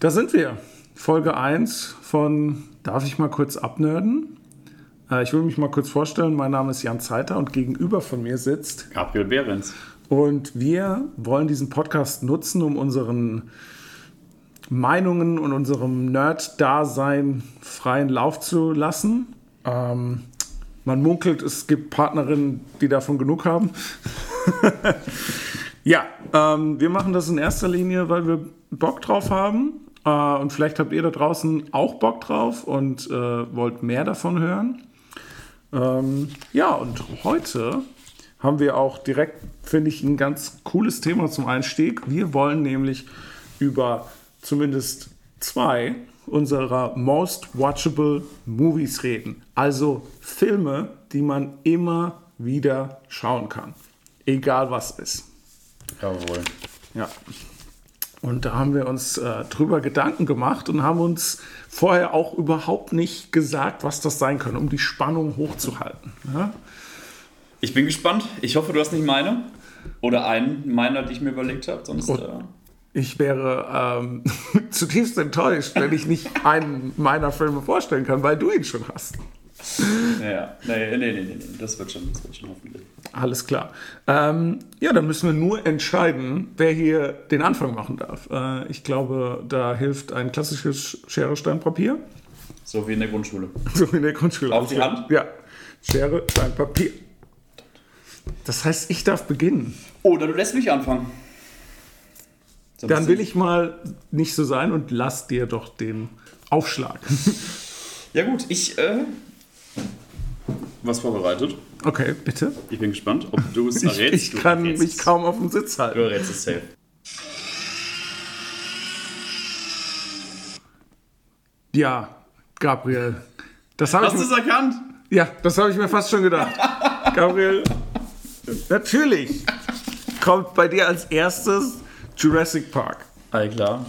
Da sind wir. Folge 1 von Darf ich mal kurz abnörden? Äh, ich will mich mal kurz vorstellen. Mein Name ist Jan Zeiter und gegenüber von mir sitzt Gabriel Behrens. Und wir wollen diesen Podcast nutzen, um unseren Meinungen und unserem Nerd-Dasein freien Lauf zu lassen. Ähm, man munkelt, es gibt Partnerinnen, die davon genug haben. ja, ähm, wir machen das in erster Linie, weil wir Bock drauf haben. Äh, und vielleicht habt ihr da draußen auch Bock drauf und äh, wollt mehr davon hören. Ähm, ja, und heute haben wir auch direkt, finde ich, ein ganz cooles Thema zum Einstieg. Wir wollen nämlich über zumindest zwei unserer Most Watchable Movies reden. Also Filme, die man immer wieder schauen kann. Egal was ist. Jawohl. Ja. Und da haben wir uns äh, drüber Gedanken gemacht und haben uns vorher auch überhaupt nicht gesagt, was das sein kann, um die Spannung hochzuhalten. Ja? Ich bin gespannt. Ich hoffe, du hast nicht meine. Oder einen meiner, die ich mir überlegt habe. Sonst. Äh, ich wäre ähm, zutiefst enttäuscht, wenn ich nicht einen meiner Filme vorstellen kann, weil du ihn schon hast. Ja, nee, nee, nee, nee, nee. Das wird schon, das wird schon hoffentlich. Alles klar. Ähm, ja, dann müssen wir nur entscheiden, wer hier den Anfang machen darf. Äh, ich glaube, da hilft ein klassisches Schere, Stein, Papier. So wie in der Grundschule. So wie in der Grundschule. Auf die Hand? Ja. Schere, Stein, Papier. Das heißt, ich darf beginnen. Oder du lässt mich anfangen. So Dann will ich mal nicht so sein und lass dir doch den Aufschlag. Ja, gut, ich. Äh, was vorbereitet. Okay, bitte. Ich bin gespannt, ob du es Ich, errätst. ich Du kann mich kaum auf den Sitz Du halten. errätst es safe. Ja, Gabriel. Das habe ich, Hast du es erkannt? ja, das habe ich mir fast schon gedacht. Gabriel, natürlich kommt bei dir als erstes Jurassic Park. All klar.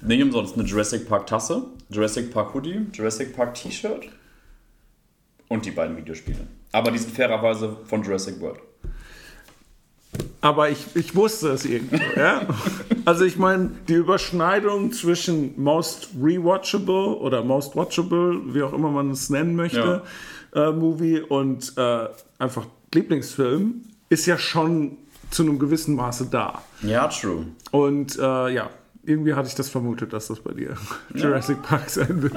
Nicht umsonst eine Jurassic Park Tasse, Jurassic Park Hoodie, Jurassic Park T-Shirt und die beiden Videospiele. Aber die sind fairerweise von Jurassic World. Aber ich, ich wusste es irgendwo. Ja? Also ich meine, die Überschneidung zwischen Most Rewatchable oder Most Watchable, wie auch immer man es nennen möchte, äh, Movie und äh, einfach Lieblingsfilm ist ja schon zu einem gewissen Maße da. Ja, true. Und äh, ja, irgendwie hatte ich das vermutet, dass das bei dir Jurassic Park sein wird.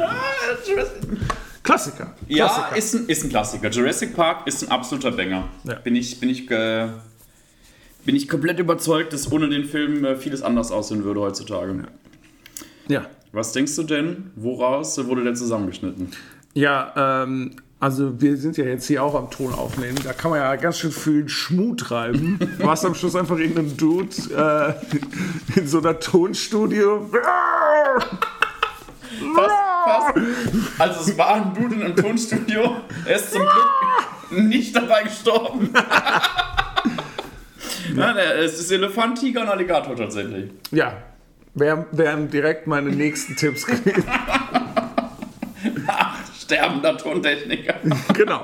Klassiker. Ja, Klassiker. ist ein, ist ein Klassiker. Jurassic Park ist ein absoluter Banger. Ja. Bin ich, bin ich, äh, bin ich komplett überzeugt, dass ohne den Film äh, vieles anders aussehen würde heutzutage. ja. Was denkst du denn, woraus wurde der zusammengeschnitten? Ja, ähm, also wir sind ja jetzt hier auch am Ton aufnehmen. Da kann man ja ganz schön viel Schmuh treiben. Du hast am Schluss einfach irgendeinen Dude äh, in so einer Tonstudio. Fast, fast. Also es war ein Dude in einem Tonstudio. Er ist zum Glück nicht dabei gestorben. Nein, es ist Elefant, Tiger und Alligator tatsächlich. Ja, wär- wären direkt meine nächsten Tipps gewesen. Sterbender Tontechniker. genau.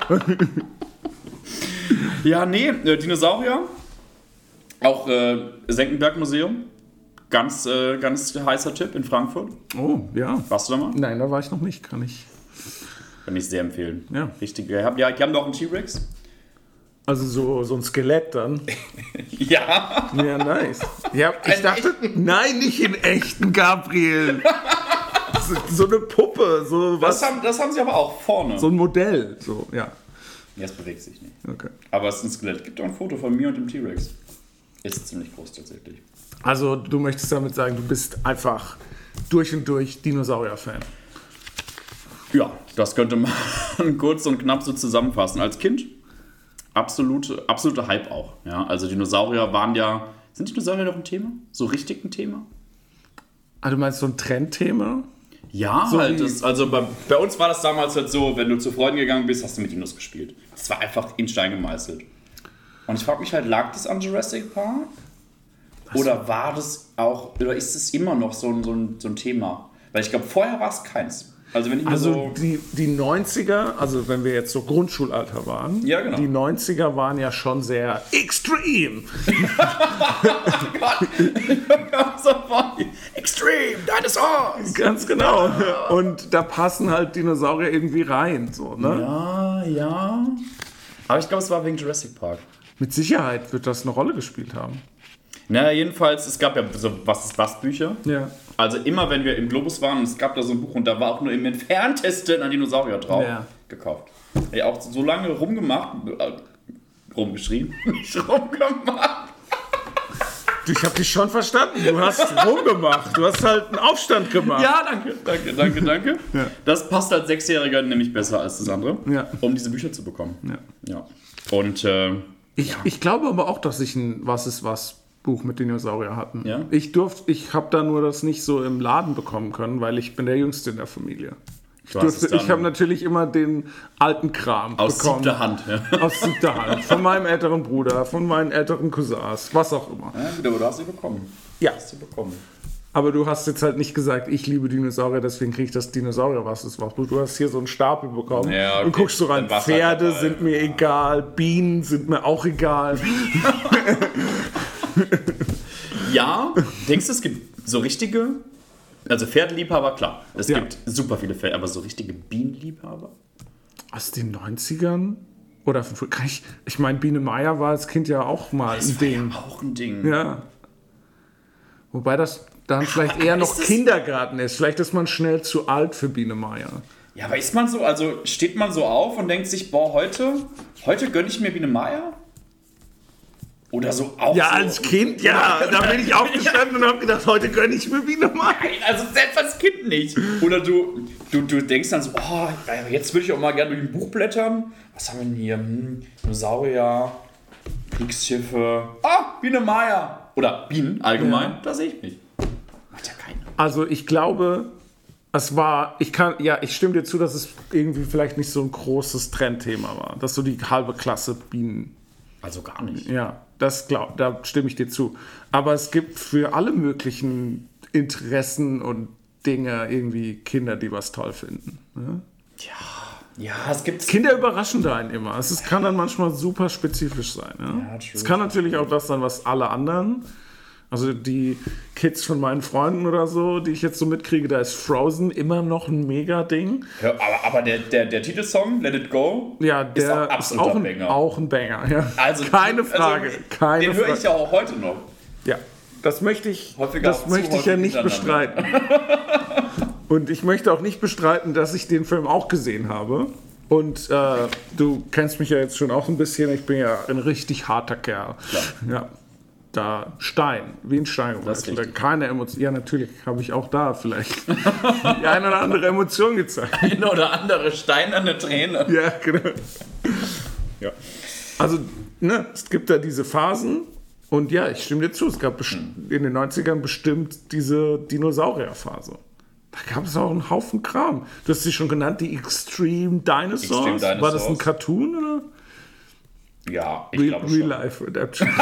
Ja, nee, äh, Dinosaurier. Auch äh, Senckenberg Museum. Ganz, äh, ganz heißer Tipp in Frankfurt. Oh, ja. Warst du da mal? Nein, da war ich noch nicht, kann ich. Kann ich sehr empfehlen. Ja. Richtig. Ja, die haben doch einen T-Rex. Also so, so ein Skelett dann. Ja. Ja, nice. Ja, ich dachte, nein, nicht in echten, Gabriel. So, eine Puppe, so was. Das haben, das haben sie aber auch vorne. So ein Modell, so, ja. Ja, es bewegt sich nicht. Okay. Aber es ist ein Skelett. Gibt auch ein Foto von mir und dem T-Rex. Ist ziemlich groß tatsächlich. Also, du möchtest damit sagen, du bist einfach durch und durch Dinosaurier-Fan. Ja, das könnte man kurz und knapp so zusammenfassen. Als Kind absolute, absolute Hype auch. Ja, also Dinosaurier waren ja. Sind Dinosaurier noch ein Thema? So richtig ein Thema? Ah, du meinst so ein Trendthema? Ja, So halt. Das, also bei, bei uns war das damals halt so, wenn du zu Freunden gegangen bist, hast du mit Dinos gespielt. Das war einfach in Stein gemeißelt. Und ich frage mich halt, lag das an Jurassic Park? Oder war das auch, oder ist es immer noch so ein, so ein, so ein Thema? Weil ich glaube, vorher war es keins. Also wenn ich Also so... die, die 90er, also wenn wir jetzt so Grundschulalter waren, Ja, genau. die 90er waren ja schon sehr extrem. Extreme Dinosaurs! Ganz genau. Und da passen halt Dinosaurier irgendwie rein. So, ne? Ja, ja. Aber ich glaube, es war wegen Jurassic Park. Mit Sicherheit wird das eine Rolle gespielt haben. Naja, jedenfalls, es gab ja so Was ist was Bücher. Ja. Also immer, wenn wir im Globus waren, und es gab da so ein Buch und da war auch nur im entferntesten ein Dinosaurier drauf, Ja. gekauft. Ja, auch so lange rumgemacht, äh, rumgeschrieben, nicht rumgemacht. Ich habe dich schon verstanden. Du hast rumgemacht. Du hast halt einen Aufstand gemacht. Ja, danke, danke, danke, danke. Das passt als Sechsjähriger nämlich besser als das andere, Ja. um diese Bücher zu bekommen. Ja. Ja. Und äh, Ich, ich glaube aber auch, dass ich ein Was ist was Buch mit Dinosaurier hatten. Ja? Ich durfte, ich habe da nur das nicht so im Laden bekommen können, weil ich bin der Jüngste in der Familie. Ich, es durfte, ich habe natürlich immer den alten Kram aus bekommen. siebter Hand. Ja. Aus siebter Hand. Von meinem älteren Bruder, von meinen älteren Cousins, was auch immer. ja, aber du hast sie bekommen. Ja. Hast sie bekommen. Aber du hast jetzt halt nicht gesagt, ich liebe Dinosaurier, deswegen kriege ich das Dinosaurier, was ist was. Du hast hier so einen Stapel bekommen Ja, okay. und guckst so rein. Halt Pferde sind mir egal, Bienen sind mir auch egal. Ja, denkst du, es gibt so richtige, also Pferdeliebhaber, klar. Es Ja. gibt super viele Pferde, aber so richtige Bienenliebhaber? Aus den 90ern? Oder von früher? Kann ich, ich meine, Biene Meier war als Kind ja auch mal ein Ding. Auch ein Ding. Ja. Wobei das dann vielleicht eher noch ist Kindergarten ist. Vielleicht ist man schnell zu alt für Biene Meier. Ja, aber ist man so, also steht man so auf und denkt sich, boah, heute, heute gönne ich mir Biene Meier? Oder so auch Ja, so, als Kind, ja. Da bin ich aufgestanden und habe gedacht, heute gönne ich mir Biene Meier. Nein, also selbst als Kind nicht. Oder du, du, du denkst dann so, oh, jetzt würde ich auch mal gerne durch ein Buch blättern. Was haben wir denn hier? Hm, Dinosaurier, Kriegsschiffe. Ah, Biene Meier. Oder Bienen allgemein. Ja. Da sehe ich mich. Macht ja keiner. Also ich glaube, es war, ich kann, ja, ich stimme dir zu, dass es irgendwie vielleicht nicht so ein großes Trendthema war. Dass so die halbe Klasse Bienen Also gar nicht. Ja, das glaub, da stimme ich dir zu. Aber es gibt für alle möglichen Interessen und Dinge irgendwie Kinder, die was toll finden. Ne? Ja, es gibt Kinder überraschen da einen immer. Es ist, kann dann manchmal super spezifisch sein. Ne? Ja, es kann natürlich auch das sein, was alle anderen, also die Kids von meinen Freunden oder so, die ich jetzt so mitkriege, da ist Frozen immer noch ein Mega-Ding. Ja, aber, aber der, der, der Titelsong, Let It Go, Ja, ist der auch ist auch ein, Banger. auch ein Banger. Ja. Also, keine Frage. Also, keine den höre ich ja auch heute noch. Ja, das möchte ich, Häufiger das möchte ich ja nicht bestreiten. Und ich möchte auch nicht bestreiten, dass ich den Film auch gesehen habe. Und äh, du kennst mich ja jetzt schon auch ein bisschen. Ich bin ja ein richtig harter Kerl. Ja. Da Stein, wie ein Stein. Richtig. Keine Emotion. Ja, natürlich habe ich auch da vielleicht die eine oder andere Emotion gezeigt. Ein oder andere steinerne Träne. Ja, genau. Ja. Also, ne, es gibt da diese Phasen. Und ja, ich stimme dir zu. Es gab best- in den 90ern bestimmt diese Dinosaurierphase. Da gab es auch einen Haufen Kram. Du hast sie schon genannt, die Extreme Dinosaurs. Extreme Dinosaurs. War das ein Cartoon oder? Ja, ich Real, glaube Real schon. Life Adaptation.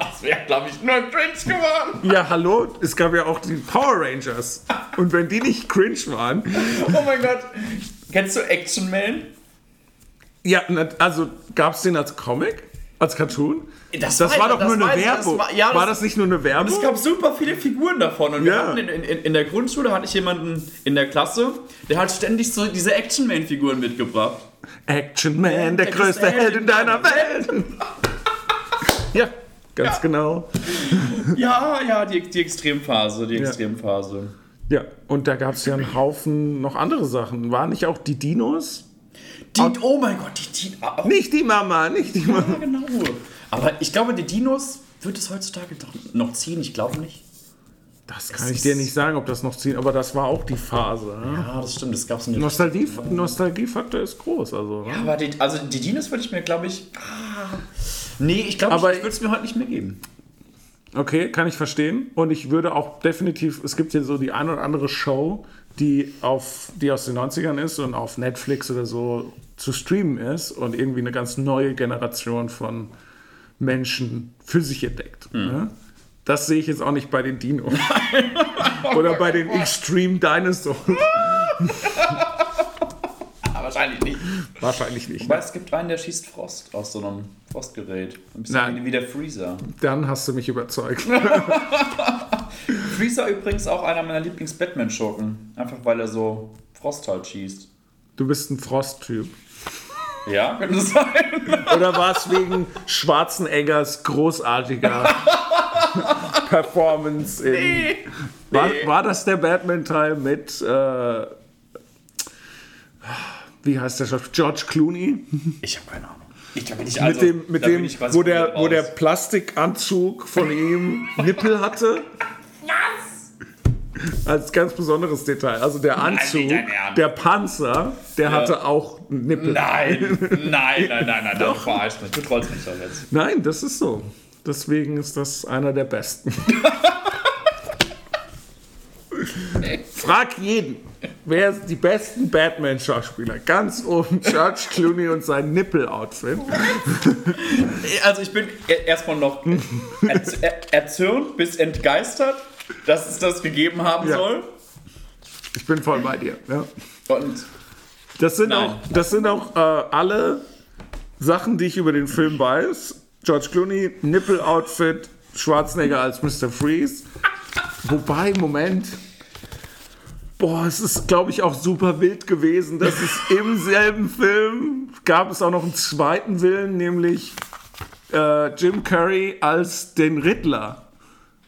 Das wäre, glaube ich, nur cringe geworden. ja, hallo, es gab ja auch die Power Rangers. Und wenn die nicht cringe waren. Oh mein Gott. Kennst du Action Man? Ja, also gab es den als Comic? Als Cartoon? Das Das war doch das nur eine Werbung. war- ja, war das- das nicht nur eine Werbung? Es gab super viele Figuren davon. Und wir Ja. hatten in, in, in der Grundschule hatte ich jemanden in der Klasse, der hat ständig so diese Action Man-Figuren mitgebracht. Action Man, der, größte Held in deiner Welt. ja, ganz Ja. genau. Ja, ja, die, die Extremphase, die Extremphase. Ja, und da gab es ja einen Haufen noch andere Sachen. Waren nicht auch die Dinos? Die, oh mein Gott, die, ah, oh, Nicht die Mama, nicht die Mama. ja, genau. Aber ich glaube, die Dinos wird es heutzutage doch noch ziehen. Ich glaube nicht. Das kann ich dir nicht sagen, ob das noch ziehen, aber das war auch die Phase. Ne? Ja, das stimmt. Das gab es nicht. Nostalgie, Nostalgiefaktor ist groß. Also, ne? Aber die, also die Dinos würde ich mir, glaube ich. Ah, nee, ich glaube, Aber ich, ich würde es mir heute nicht mehr geben. Okay, kann ich verstehen. Und ich würde auch definitiv, es gibt hier so die eine oder andere Show, die, auf, die aus den 90ern ist und auf Netflix oder so zu streamen ist und irgendwie eine ganz neue Generation von Menschen für sich entdeckt. Ne? Das sehe ich jetzt auch nicht bei den Dinos. oder bei den Extreme Dinosaurs. Ah, wahrscheinlich nicht. Wahrscheinlich nicht. Wobei es gibt einen, der schießt Frost aus so einem Frostgerät. Ein bisschen Nein. wie der Freezer. Dann hast du mich überzeugt. Freezer übrigens auch einer meiner Lieblings-Batman-Schurken. Einfach weil er so Frost halt schießt. Du bist ein Frost-Typ. Ja, könnte sein. Oder war es wegen Schwarzeneggers großartiger Performance in. War, war das der Batman-Teil mit. Äh, wie heißt der Schauspieler? George Clooney? Ich habe keine Ahnung. Ich, ich mit also, dem, mit dem ich quasi wo, der, wo der. Plastikanzug von ihm Nippel hatte. Was? Als ganz besonderes Detail. Also der Anzug, Ernst. der Panzer, der hatte auch Nippel. Nein, nein, nein, nein, nein, Doch. du verarschst mich. Du trollst mich doch jetzt. Nein, das ist so. Deswegen ist das einer der besten. Frag jeden, wer die besten Batman-Schauspieler? Ganz oben George Clooney und sein Nippel-Outfit. Also ich bin e- erstmal noch erz- er- erzürnt bis entgeistert, dass es das gegeben haben Ja. soll. Ich bin voll bei dir. Ja. Und Das sind Nein. auch, das sind auch äh, alle Sachen, die ich über den Film weiß. George Clooney, Nippel-Outfit, Schwarzenegger als Mr. Freeze. Wobei, Moment. Boah, es ist, glaube ich, auch super wild gewesen, dass es im selben Film gab es auch noch einen zweiten Willen, nämlich äh, Jim Curry als den Riddler.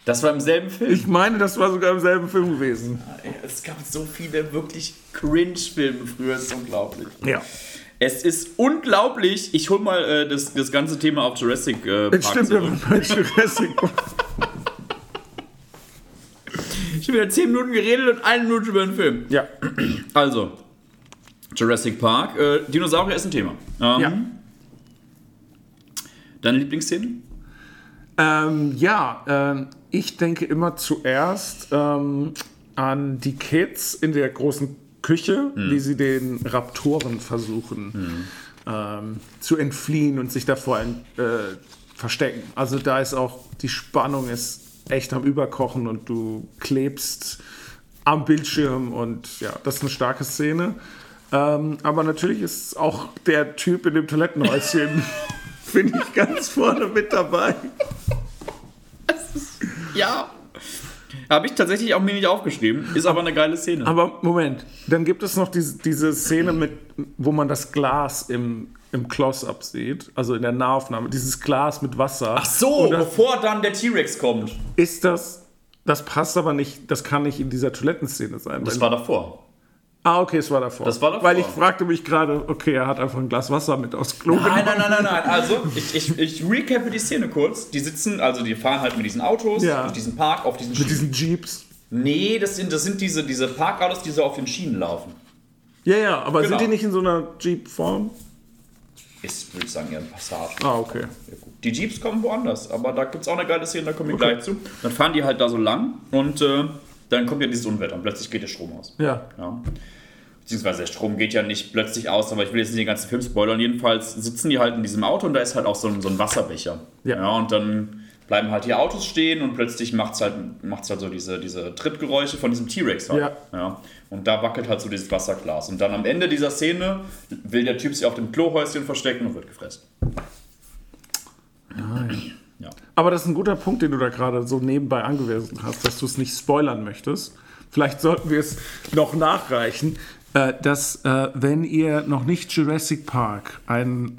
das war im selben Film. Ich meine, das war sogar im selben Film gewesen. es gab so viele wirklich Cringe-Filme früher, es ist unglaublich. Ja. Es ist unglaublich. Ich hol mal äh, das, das ganze Thema auf Jurassic äh, Park Stimmt, zurück. bei Jurassic Park. Ich habe wieder 10 Minuten geredet und eine Minute über den Film. Ja. Also, Jurassic Park. Äh, Dinosaurier ist ein Thema. Ähm, Ja. Deine Lieblingsszene? Ähm, ja, ähm, ich denke immer zuerst ähm, an die Kids in der großen Küche, wie sie den Raptoren versuchen ähm, zu entfliehen und sich davor en- äh, verstecken. Also da ist auch die Spannung ist echt am Überkochen und du klebst am Bildschirm und ja, das ist eine starke Szene. Ähm, aber natürlich ist auch der Typ in dem Toilettenhäuschen, finde ich, ganz vorne mit dabei. Ja. Habe ich tatsächlich auch mir nicht aufgeschrieben. Ist aber eine geile Szene. Aber Moment, dann gibt es noch diese, diese Szene, mit, wo man das Glas im, im Close-Up sieht, also in der Nahaufnahme, dieses Glas mit Wasser. Ach so, das, bevor dann der T-Rex kommt. ist das, das passt aber nicht, das kann nicht in dieser Toilettenszene sein. Das war davor. Ah, okay, es war davor. Das war davor. Weil ich fragte mich gerade, okay, er hat einfach ein Glas Wasser mit aufs Klo Nein, genommen. nein, nein, nein, nein. Also, ich, ich, ich recappe die Szene kurz. Die sitzen, also die fahren halt mit diesen Autos, Ja. durch diesen Park, auf diesen Mit Schienen. diesen Jeeps. Nee, das sind, das sind diese, diese Parkautos, die so auf den Schienen laufen. Ja, ja, aber Genau. sind die nicht in so einer Jeep-Form? Ist, würde ich sagen, eher ein Passat. Ah, okay. Die Jeeps kommen woanders, aber da gibt es auch eine geile Szene, da kommen wir gleich zu. Dann fahren die halt da so lang und äh, dann kommt ja dieses Unwetter und plötzlich geht der Strom aus. Ja. Ja. Beziehungsweise der Strom geht ja nicht plötzlich aus, aber ich will jetzt nicht den ganzen Film spoilern. Jedenfalls sitzen die halt in diesem Auto und da ist halt auch so ein, so ein Wasserbecher. Ja. und dann bleiben halt die Autos stehen und plötzlich macht es halt, macht's halt so diese, diese Trittgeräusche von diesem T-Rex halt. Ja. ja. Und da wackelt halt so dieses Wasserglas. Und dann am Ende dieser Szene will der Typ sich auf dem Klohäuschen verstecken und wird gefressen. Ja. Aber das ist ein guter Punkt, den du da gerade so nebenbei angewiesen hast, dass du es nicht spoilern möchtest. Vielleicht sollten wir es noch nachreichen, äh, dass äh, wenn ihr noch nicht Jurassic Park, ein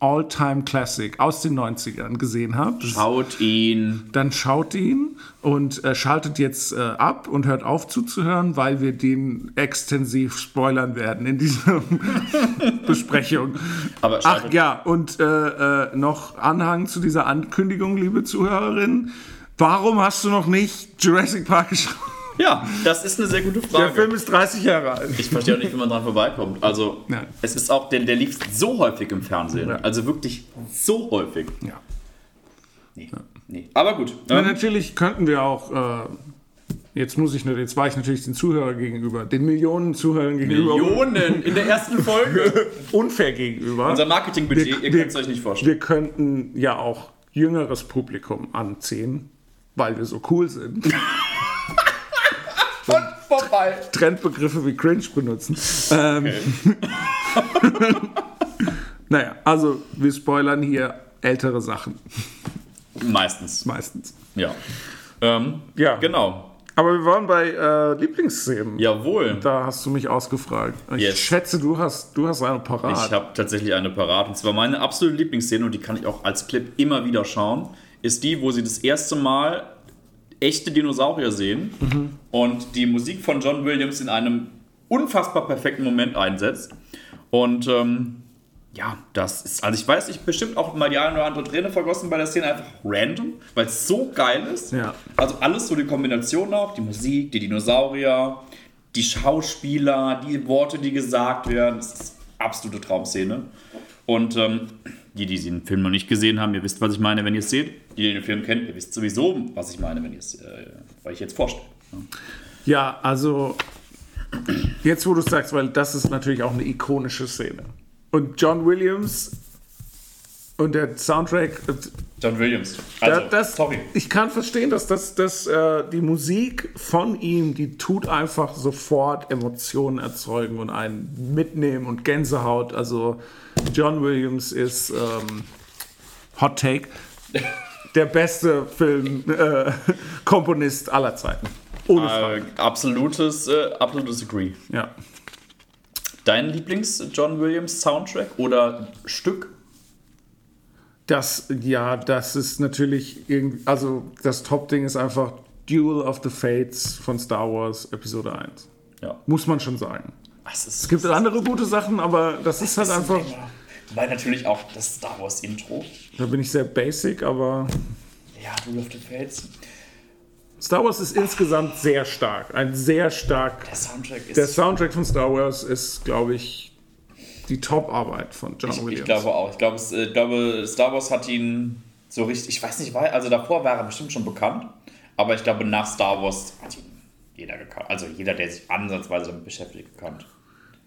All-Time Classic aus den 90ern gesehen habt, Schaut ihn. dann schaut ihn und äh, schaltet jetzt äh, ab und hört auf zuzuhören, weil wir den extensiv spoilern werden in dieser Besprechung. Aber Ach ja, und äh, noch Anhang zu dieser Ankündigung, liebe Zuhörerin. Warum hast du noch nicht Jurassic Park geschaut? Ja, das ist eine sehr gute Der Frage. Film ist 30 Jahre alt. Ich verstehe auch nicht, wie man dran vorbeikommt. Also, Ja. es ist auch, der, der lief so häufig im Fernsehen. Ja. Also wirklich so häufig. Ja. Nee, nee. Aber gut. Na, Ähm, natürlich könnten wir auch, äh, jetzt muss ich, nur- jetzt war ich natürlich den Zuhörer gegenüber, den Millionen Zuhörern gegenüber Millionen in der ersten Folge. unfair gegenüber. Unser Marketingbudget, Wir- ihr könnt es euch nicht vorstellen. Wir könnten ja auch jüngeres Publikum anziehen, weil wir so cool sind. Von, vorbei. Trendbegriffe wie cringe benutzen. Ähm, naja, also wir spoilern hier ältere Sachen Meistens. meistens. Ja. Ähm, Ja. Genau. Aber wir waren bei äh, Lieblingsszenen. Jawohl. Da hast du mich ausgefragt. Ich Yes. schätze, du hast, du hast eine parat. Ich habe tatsächlich eine parat. Und zwar meine absolute Lieblingsszene, und die kann ich auch als Clip immer wieder schauen, ist die, wo sie das erste Mal echte Dinosaurier sehen und die Musik von John Williams in einem unfassbar perfekten Moment einsetzt. Und ähm, ja, das ist, also ich weiß, ich bestimmt auch mal die eine oder andere Träne vergossen bei der Szene, einfach random, weil es so geil ist. Ja. Also alles so die Kombination auch, die Musik, die Dinosaurier, die Schauspieler, die Worte, die gesagt werden. Das ist absolute Traumszene. Und ähm, die, die den Film noch nicht gesehen haben, ihr wisst, was ich meine, wenn ihr es seht. Die, die den Film kennt, ihr wisst sowieso, was ich meine, wenn ihr es äh, euch jetzt vorstellt. Ja, also jetzt, wo du es sagst, weil das ist natürlich auch eine ikonische Szene. Und John Williams und der Soundtrack, äh, John Williams. da, Also, das, sorry. ich kann verstehen, dass das, das, äh, die Musik von ihm, die tut einfach sofort Emotionen erzeugen und einen mitnehmen und Gänsehaut. Also John Williams ist ähm, Hot Take, der beste Filmkomponist aller Zeiten. Ohne Frage. Äh, absolutes, äh, absolutes Agree. Ja. Dein Lieblings-John Williams Soundtrack oder Stück? Das, ja, das ist natürlich irgendwie, also das Top-Ding ist einfach Duel of the Fates von Star Wars Episode 1. Ja. Muss man schon sagen. Es Es gibt andere gute Sachen, aber das ist halt einfach, Weil natürlich auch das Star Wars Intro. da bin ich sehr basic, aber Ja, du of the Fates. Star Wars ist insgesamt sehr stark. Ein sehr stark. Der Soundtrack ist. Der Soundtrack von Star Wars ist, glaube ich, die Top-Arbeit von John ich, Williams. ich glaube auch. Ich glaube, es, äh, ich glaube, Star Wars hat ihn so richtig. Ich weiß nicht, weil, also davor war er bestimmt schon bekannt. Aber ich glaube, nach Star Wars hat ihn jeder gekannt. Also jeder, der sich ansatzweise damit beschäftigt, gekannt.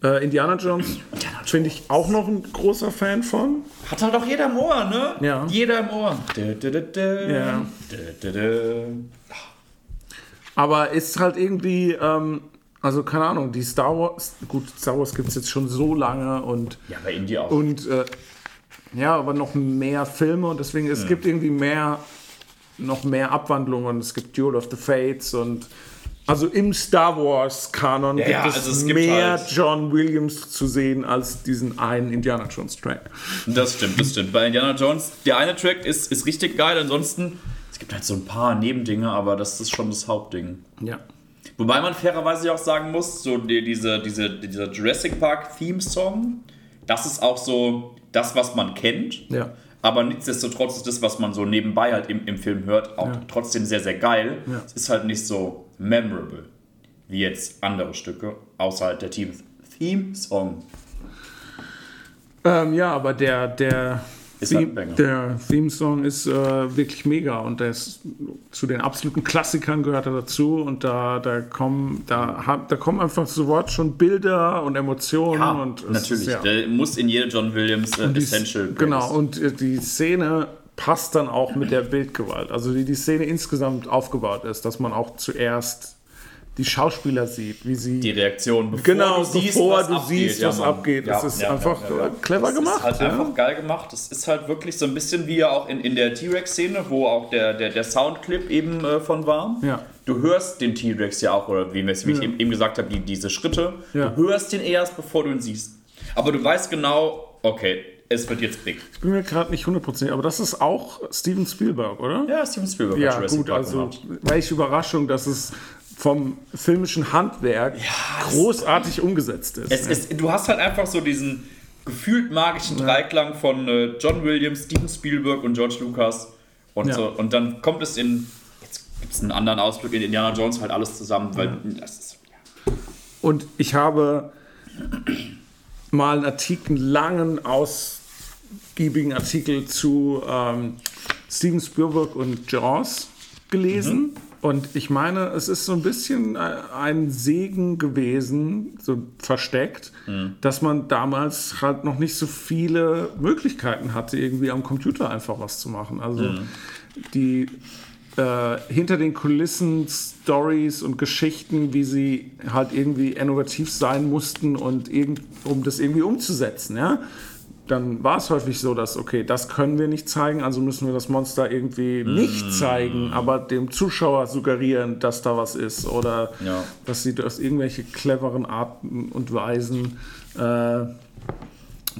Äh, Indiana Jones finde ich auch noch ein großer Fan von. Hat halt auch jeder im Ohr, ne? Ja. Jeder im Ohr. Dö, dö, dö, dö. Ja. Dö, dö, dö. Aber ist halt irgendwie, ähm, also keine Ahnung, die Star Wars, gut, Star Wars gibt es jetzt schon so lange und, Ja, bei Indie auch. und äh, ja, aber noch mehr Filme und deswegen, es gibt irgendwie mehr, noch mehr Abwandlungen. Es gibt Duel of the Fates und also im Star Wars Kanon gibt ja, es, also es gibt mehr halt- John Williams zu sehen als diesen einen Indiana Jones Track. Das stimmt, das stimmt. Bei Indiana Jones, der eine Track ist, ist richtig geil, ansonsten, es gibt halt so ein paar Nebendinge, aber das ist schon das Hauptding. Ja. Wobei man fairerweise auch sagen muss, so die, diese, diese, dieser Jurassic Park Theme Song, das ist auch so das, was man kennt. Ja. Aber nichtsdestotrotz ist das, was man so nebenbei halt im, im Film hört, auch Ja. trotzdem sehr, sehr geil. Ja. Es ist halt nicht so memorable wie jetzt andere Stücke, außerhalb der Theme, Theme Song. Ähm, ja, aber der, der, Theme, der Theme-Song ist äh, wirklich mega und der ist zu den absoluten Klassikern gehört er dazu und da, da, kommen, da, da kommen einfach sofort schon Bilder und Emotionen Ja, und natürlich. Ist, ja. Der muss in jede John Williams äh, Die- Essential. Genau, und äh, die Szene passt dann auch mit der Bildgewalt. Also wie die Szene insgesamt aufgebaut ist, dass man auch zuerst die Schauspieler sieht, wie sie die Reaktion, bevor Genau, du siehst, bevor was du abgeht. siehst, was abgeht. Das ist einfach, äh, clever das gemacht, Ist halt ja. einfach geil gemacht. Das ist halt wirklich so ein bisschen wie ja auch in, in der T-Rex-Szene, wo auch der, der, der Soundclip eben äh, von war. Ja. Du hörst den T-Rex ja auch, oder wie, wie ich eben, eben gesagt habe, die, diese Schritte. Ja. Du hörst den erst, bevor du ihn siehst. Aber du weißt genau, okay, es wird jetzt big. Ich bin mir gerade nicht hundertprozentig, aber das ist auch Steven Spielberg, oder? Ja, Steven Spielberg Ja, gut, also gemacht. welche Überraschung, dass es vom filmischen Handwerk großartig umgesetzt ist. Ne? ist, du hast halt einfach so diesen gefühlt magischen Dreiklang von äh, John Williams, Steven Spielberg und George Lucas. Und, Ja. so, und dann kommt es in, jetzt gibt es einen anderen Ausblick in Indiana Jones halt alles zusammen, weil das ist, ja. Und ich habe mal einen Artikel, einen langen, ausgiebigen Artikel zu ähm, Steven Spielberg und Jaws gelesen. Und ich meine, es ist so ein bisschen äh, ein Segen gewesen, so versteckt, dass man damals halt noch nicht so viele Möglichkeiten hatte, irgendwie am Computer einfach was zu machen. Also die äh, hinter den Kulissen Stories und Geschichten, wie sie halt irgendwie innovativ sein mussten und irgend, um das irgendwie umzusetzen, ja. Dann war es häufig so, dass, okay, das können wir nicht zeigen, also müssen wir das Monster irgendwie nicht zeigen, aber dem Zuschauer suggerieren, dass da was ist oder Ja. dass sie aus irgendwelche cleveren Arten und Weisen äh,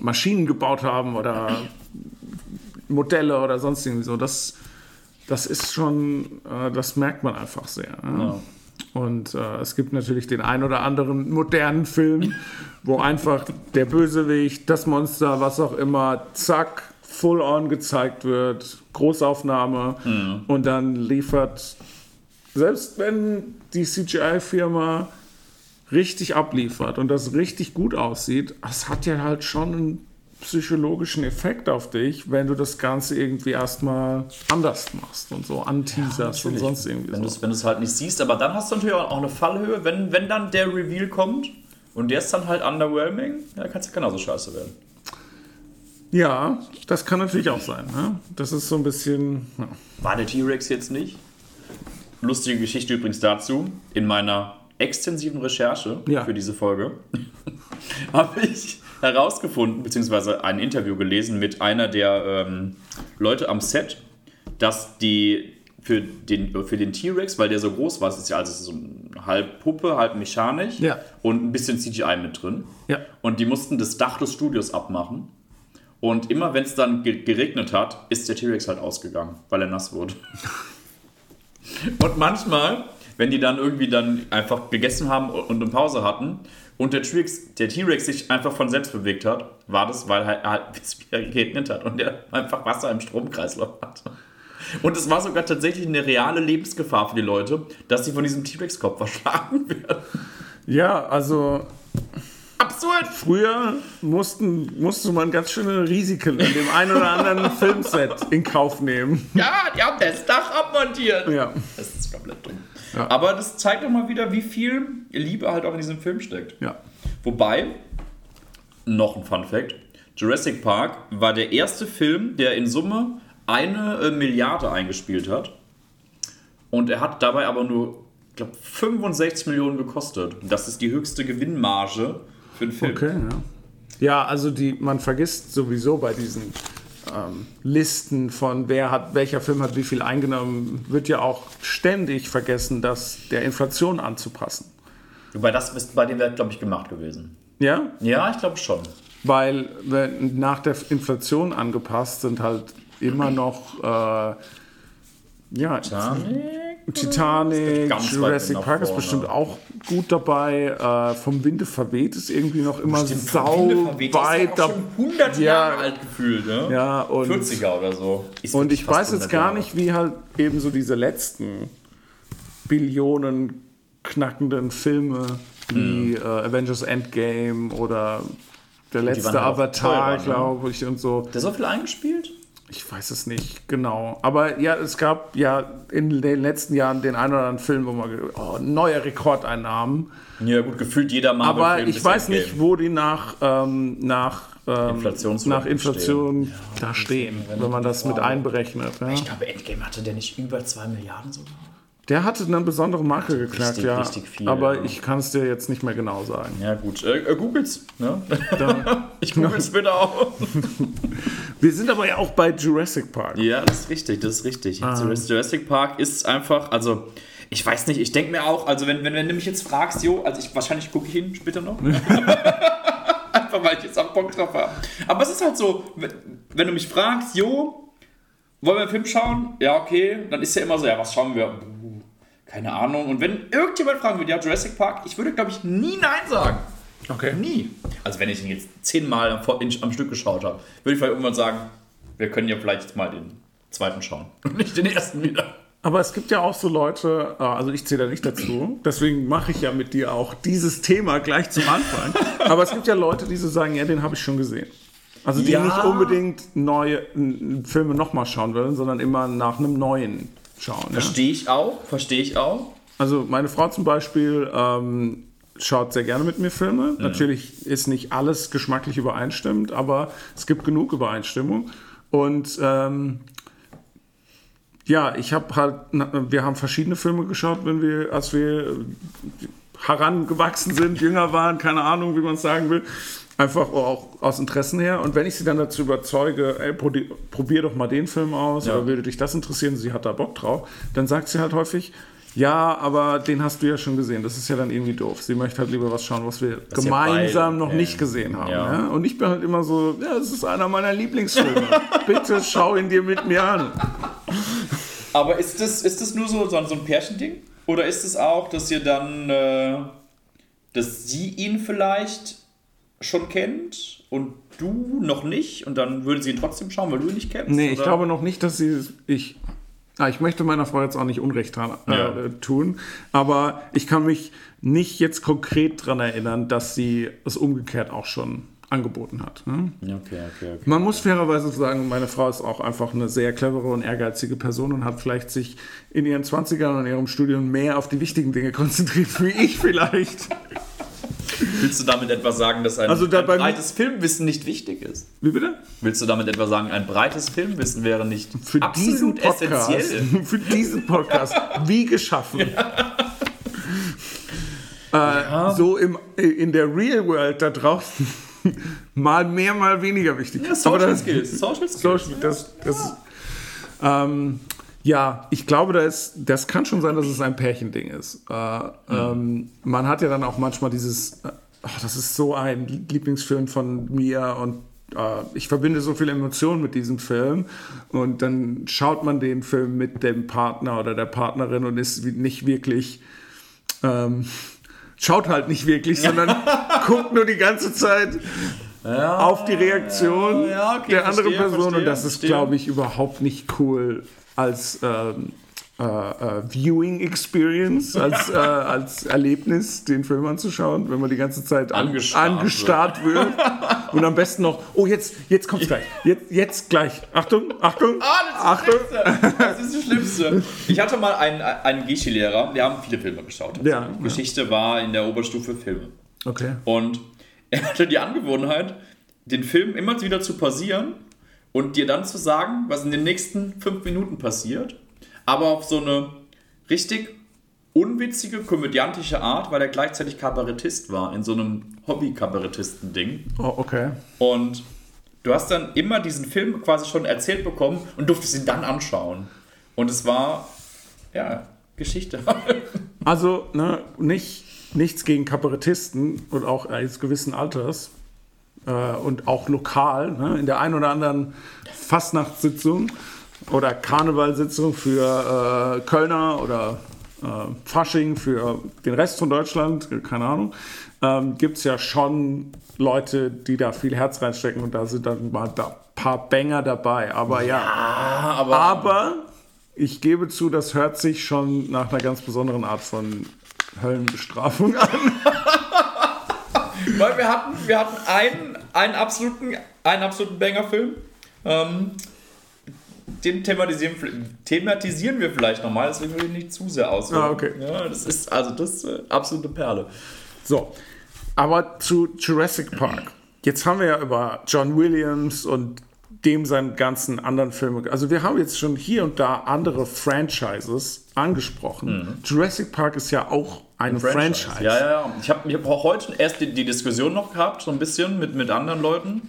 Maschinen gebaut haben oder Modelle oder sonst irgendwie so. Das, das ist schon, äh, das merkt man einfach sehr. Ja? Ja. Und äh, es gibt natürlich den ein oder anderen modernen Film, wo einfach der Bösewicht, das Monster, was auch immer, zack, full on gezeigt wird, Großaufnahme. Und dann liefert, selbst wenn die CGI-Firma richtig abliefert und das richtig gut aussieht, es hat ja halt schon einen psychologischen Effekt auf dich, wenn du das Ganze irgendwie erstmal anders machst und so anteaserst und Natürlich. sonst irgendwie Wenn du so. es wenn du's halt nicht siehst, aber dann hast du natürlich auch eine Fallhöhe, wenn, wenn dann der Reveal kommt und der ist dann halt underwhelming, ja, dann kann es ja genauso scheiße werden. Ja, das kann natürlich auch sein. Ne? Das ist so ein bisschen. Ja. War der T-Rex jetzt nicht? Lustige Geschichte übrigens dazu. In meiner extensiven Recherche Ja. für diese Folge habe ich herausgefunden, beziehungsweise ein Interview gelesen mit einer der ähm, Leute am Set, dass die für den, für den T-Rex, weil der so groß war, es ist ja also so halb Puppe, halb mechanisch Ja. und ein bisschen CGI mit drin. Ja. Und die mussten das Dach des Studios abmachen. Und immer wenn es dann ge geregnet hat, ist der T-Rex halt ausgegangen, weil er nass wurde. Und manchmal, wenn die dann irgendwie dann einfach gegessen haben und eine Pause hatten und der T-Rex der T-Rex sich einfach von selbst bewegt hat, war das, weil er halt wieder geregnet hat und er einfach Wasser im Stromkreislauf hat. Und es war sogar tatsächlich eine reale Lebensgefahr für die Leute, dass sie von diesem T-Rex-Kopf verschlagen werden. ja, also Absurd! früher mussten, musste man ganz schöne Risiken in dem einen oder anderen Filmset in Kauf nehmen. Ja, die haben das Dach abmontiert. Ja. Das ist komplett dumm. Ja. Aber das zeigt doch mal wieder, wie viel Liebe halt auch in diesem Film steckt. Ja. Wobei, noch ein Fun Fact: Jurassic Park war der erste Film, der in Summe eine äh, Milliarde eingespielt hat. Und er hat dabei aber nur, ich glaube, 65 Millionen gekostet. Das ist die höchste Gewinnmarge für einen Film. Okay, ja. Ja, also die, man vergisst sowieso bei diesen ähm, Listen von wer hat, welcher Film hat wie viel eingenommen, wird ja auch ständig vergessen, das der Inflation anzupassen. Wobei das ist bei dem wäre, glaube ich, gemacht gewesen. Ja, Ja, ich glaube schon. weil wenn, nach der Inflation angepasst sind halt immer noch äh, ja, Titanic, Jurassic Park ist bestimmt auch gut dabei. Äh, vom Winde verweht ist irgendwie noch immer sau weit da. da. 100 Ja. Jahre alt gefühlt, ne? Ja, und, 40er oder so. Ist und ich weiß jetzt 100 gar nicht, wie halt eben so diese letzten Billionen knackenden Filme wie äh, Avengers Endgame oder der letzte Avatar, ne? glaube ich, und so. Der so viel eingespielt? Ich weiß es nicht genau. Aber ja, es gab ja in den letzten Jahren den einen oder anderen Film, wo man oh, neue Rekordeinnahmen. Ja, gut, gefühlt jeder Marvel Aber Film ich weiß nicht, wo die nach, ähm, nach, ähm, nach Inflation da stehen, wenn man das mit einberechnet. Ja. Ich glaube, Endgame hatte der nicht über 2 Milliarden sogar. Der hatte eine besondere Marke geknackt, Richtig, ja. richtig viel, aber ja. ich kann es dir jetzt nicht mehr genau sagen. Ja, gut. Äh, äh, googelt's, ne? Da, Ich google's bitte auch. wir sind aber ja auch bei Jurassic Park. Ja, das ist richtig, das ist richtig. Ah. Jurassic Park ist einfach, also, ich weiß nicht, ich denke mir auch, also wenn, wenn, wenn du mich jetzt fragst, jo, also ich wahrscheinlich gucke ich ihn später noch. einfach weil ich jetzt auch Bock drauf habe. Aber es ist halt so, wenn, wenn du mich fragst, jo, wollen wir einen Film schauen? Ja, okay. Dann ist ja immer so, ja, was schauen wir? Keine Ahnung. Und wenn irgendjemand fragen würde, ja, Jurassic Park, ich würde, glaube ich, nie Nein sagen. Okay. Nie. Also wenn ich ihn jetzt zehnmal am, am Stück geschaut habe, würde ich vielleicht irgendwann sagen, wir können ja vielleicht jetzt mal den zweiten schauen. Und nicht den ersten wieder. Aber es gibt ja auch so Leute, äh, also ich zähle da nicht dazu, deswegen mache ich ja mit dir auch dieses Thema gleich zum Anfang. Aber es gibt ja Leute, die so sagen, ja, den habe ich schon gesehen. Also die Ja. nicht unbedingt neue Filme nochmal schauen wollen, sondern immer nach einem neuen schauen. Verstehe ich auch, verstehe ich auch. Also meine Frau zum Beispiel ähm, schaut sehr gerne mit mir Filme. Natürlich ist nicht alles geschmacklich übereinstimmend, aber es gibt genug Übereinstimmung. Und ähm, ja, ich habe halt, wir haben verschiedene Filme geschaut, wenn wir, als wir herangewachsen sind, jünger waren, keine Ahnung, wie man es sagen will. Einfach auch aus Interessen her. Und wenn ich sie dann dazu überzeuge, ey, probier doch mal den Film aus, ja. oder würde dich das interessieren, sie hat da Bock drauf, dann sagt sie halt häufig, ja, aber den hast du ja schon gesehen. Das ist ja dann irgendwie doof. Sie möchte halt lieber was schauen, was wir das gemeinsam noch äh, nicht gesehen haben. Ja. Ja? Und ich bin halt immer so, ja, es ist einer meiner Lieblingsfilme. Bitte schau ihn dir mit mir an. Aber ist das, ist das nur so, so ein Pärchending? Oder ist es auch, dass ihr dann, äh, dass sie ihn vielleicht schon kennt und du noch nicht und dann würde sie ihn trotzdem schauen, weil du ihn nicht kennst? Nee, oder? ich glaube noch nicht, dass sie ich Ah, ich möchte meiner Frau jetzt auch nicht Unrecht äh, ja. tun, aber ich kann mich nicht jetzt konkret daran erinnern, dass sie es umgekehrt auch schon angeboten hat. Ne? Okay, okay, okay. Man muss fairerweise sagen, meine Frau ist auch einfach eine sehr clevere und ehrgeizige Person und hat vielleicht sich in ihren 20ern und ihrem Studium mehr auf die wichtigen Dinge konzentriert, wie ich vielleicht. Willst du damit etwa sagen, dass ein, also ein breites Filmwissen nicht wichtig ist? Wie bitte? Willst du damit etwa sagen, ein breites Filmwissen wäre nicht für diesen Podcast, essentiell? Für diesen Podcast wie geschaffen. Ja. Äh, ja. So im, in der Real World da draußen mal mehr, mal weniger wichtig. Ja, Social das, Skills. Social Skills. Social, das, das, ähm, ja, ich glaube, da ist, das kann schon sein, dass es ein Pärchending ist. Äh, mhm. ähm, man hat ja dann auch manchmal dieses, oh, das ist so ein Lieblingsfilm von mir und äh, ich verbinde so viele Emotionen mit diesem Film und dann schaut man den Film mit dem Partner oder der Partnerin und ist nicht wirklich, ähm, schaut halt nicht wirklich, sondern guckt nur die ganze Zeit ja, auf die Reaktion ja, okay, der anderen verstehe, Person verstehe, und das ist, glaube ich, überhaupt nicht cool als ähm, äh, äh, Viewing Experience, als, äh, als Erlebnis, den Film anzuschauen, wenn man die ganze Zeit angestarrt, angestarrt wird. Und am besten noch, oh, jetzt, jetzt kommt's gleich. Jetzt, jetzt gleich. Achtung, Achtung. Ah, das ist Achtung. Das, das ist das Schlimmste. Ich hatte mal einen, einen Geschi-Lehrer, wir haben viele Filme geschaut. Ja, Geschichte ja. war in der Oberstufe Filme. Okay. Und er hatte die Angewohnheit, den Film immer wieder zu pausieren und dir dann zu sagen, was in den nächsten fünf Minuten passiert, aber auf so eine richtig unwitzige, komödiantische Art, weil er gleichzeitig Kabarettist war, in so einem Hobby-Kabarettisten-Ding. Oh, okay. Und du hast dann immer diesen Film quasi schon erzählt bekommen und durftest ihn dann anschauen. Und es war, ja, Geschichte. also, ne, nicht, nichts gegen Kabarettisten und auch eines gewissen Alters äh, und auch lokal, ne, in der einen oder anderen Fastnachtssitzung oder Karnevalsitzung für äh, Kölner oder äh, Fasching für den Rest von Deutschland, keine Ahnung, ähm, gibt es ja schon Leute, die da viel Herz reinstecken und da sind dann mal ein paar Banger dabei. Aber ja, ja aber, aber ich gebe zu, das hört sich schon nach einer ganz besonderen Art von Höllenbestrafung an. Weil wir hatten, wir hatten einen, einen absoluten, einen absoluten Banger-Film. Ähm, den thematisieren, thematisieren wir vielleicht nochmal, deswegen will ich nicht zu sehr ausführen. Ah, okay. Ja, das ist also das äh, absolute Perle. So, aber zu Jurassic Park. Jetzt haben wir ja über John Williams und dem seinen ganzen anderen Filme. Also wir haben jetzt schon hier und da andere Franchises angesprochen. Mhm. Jurassic Park ist ja auch eine Franchise. Franchise. Ja, ja, ja. Ich habe ich hab auch heute erst die, die, Diskussion noch gehabt, so ein bisschen mit, mit anderen Leuten.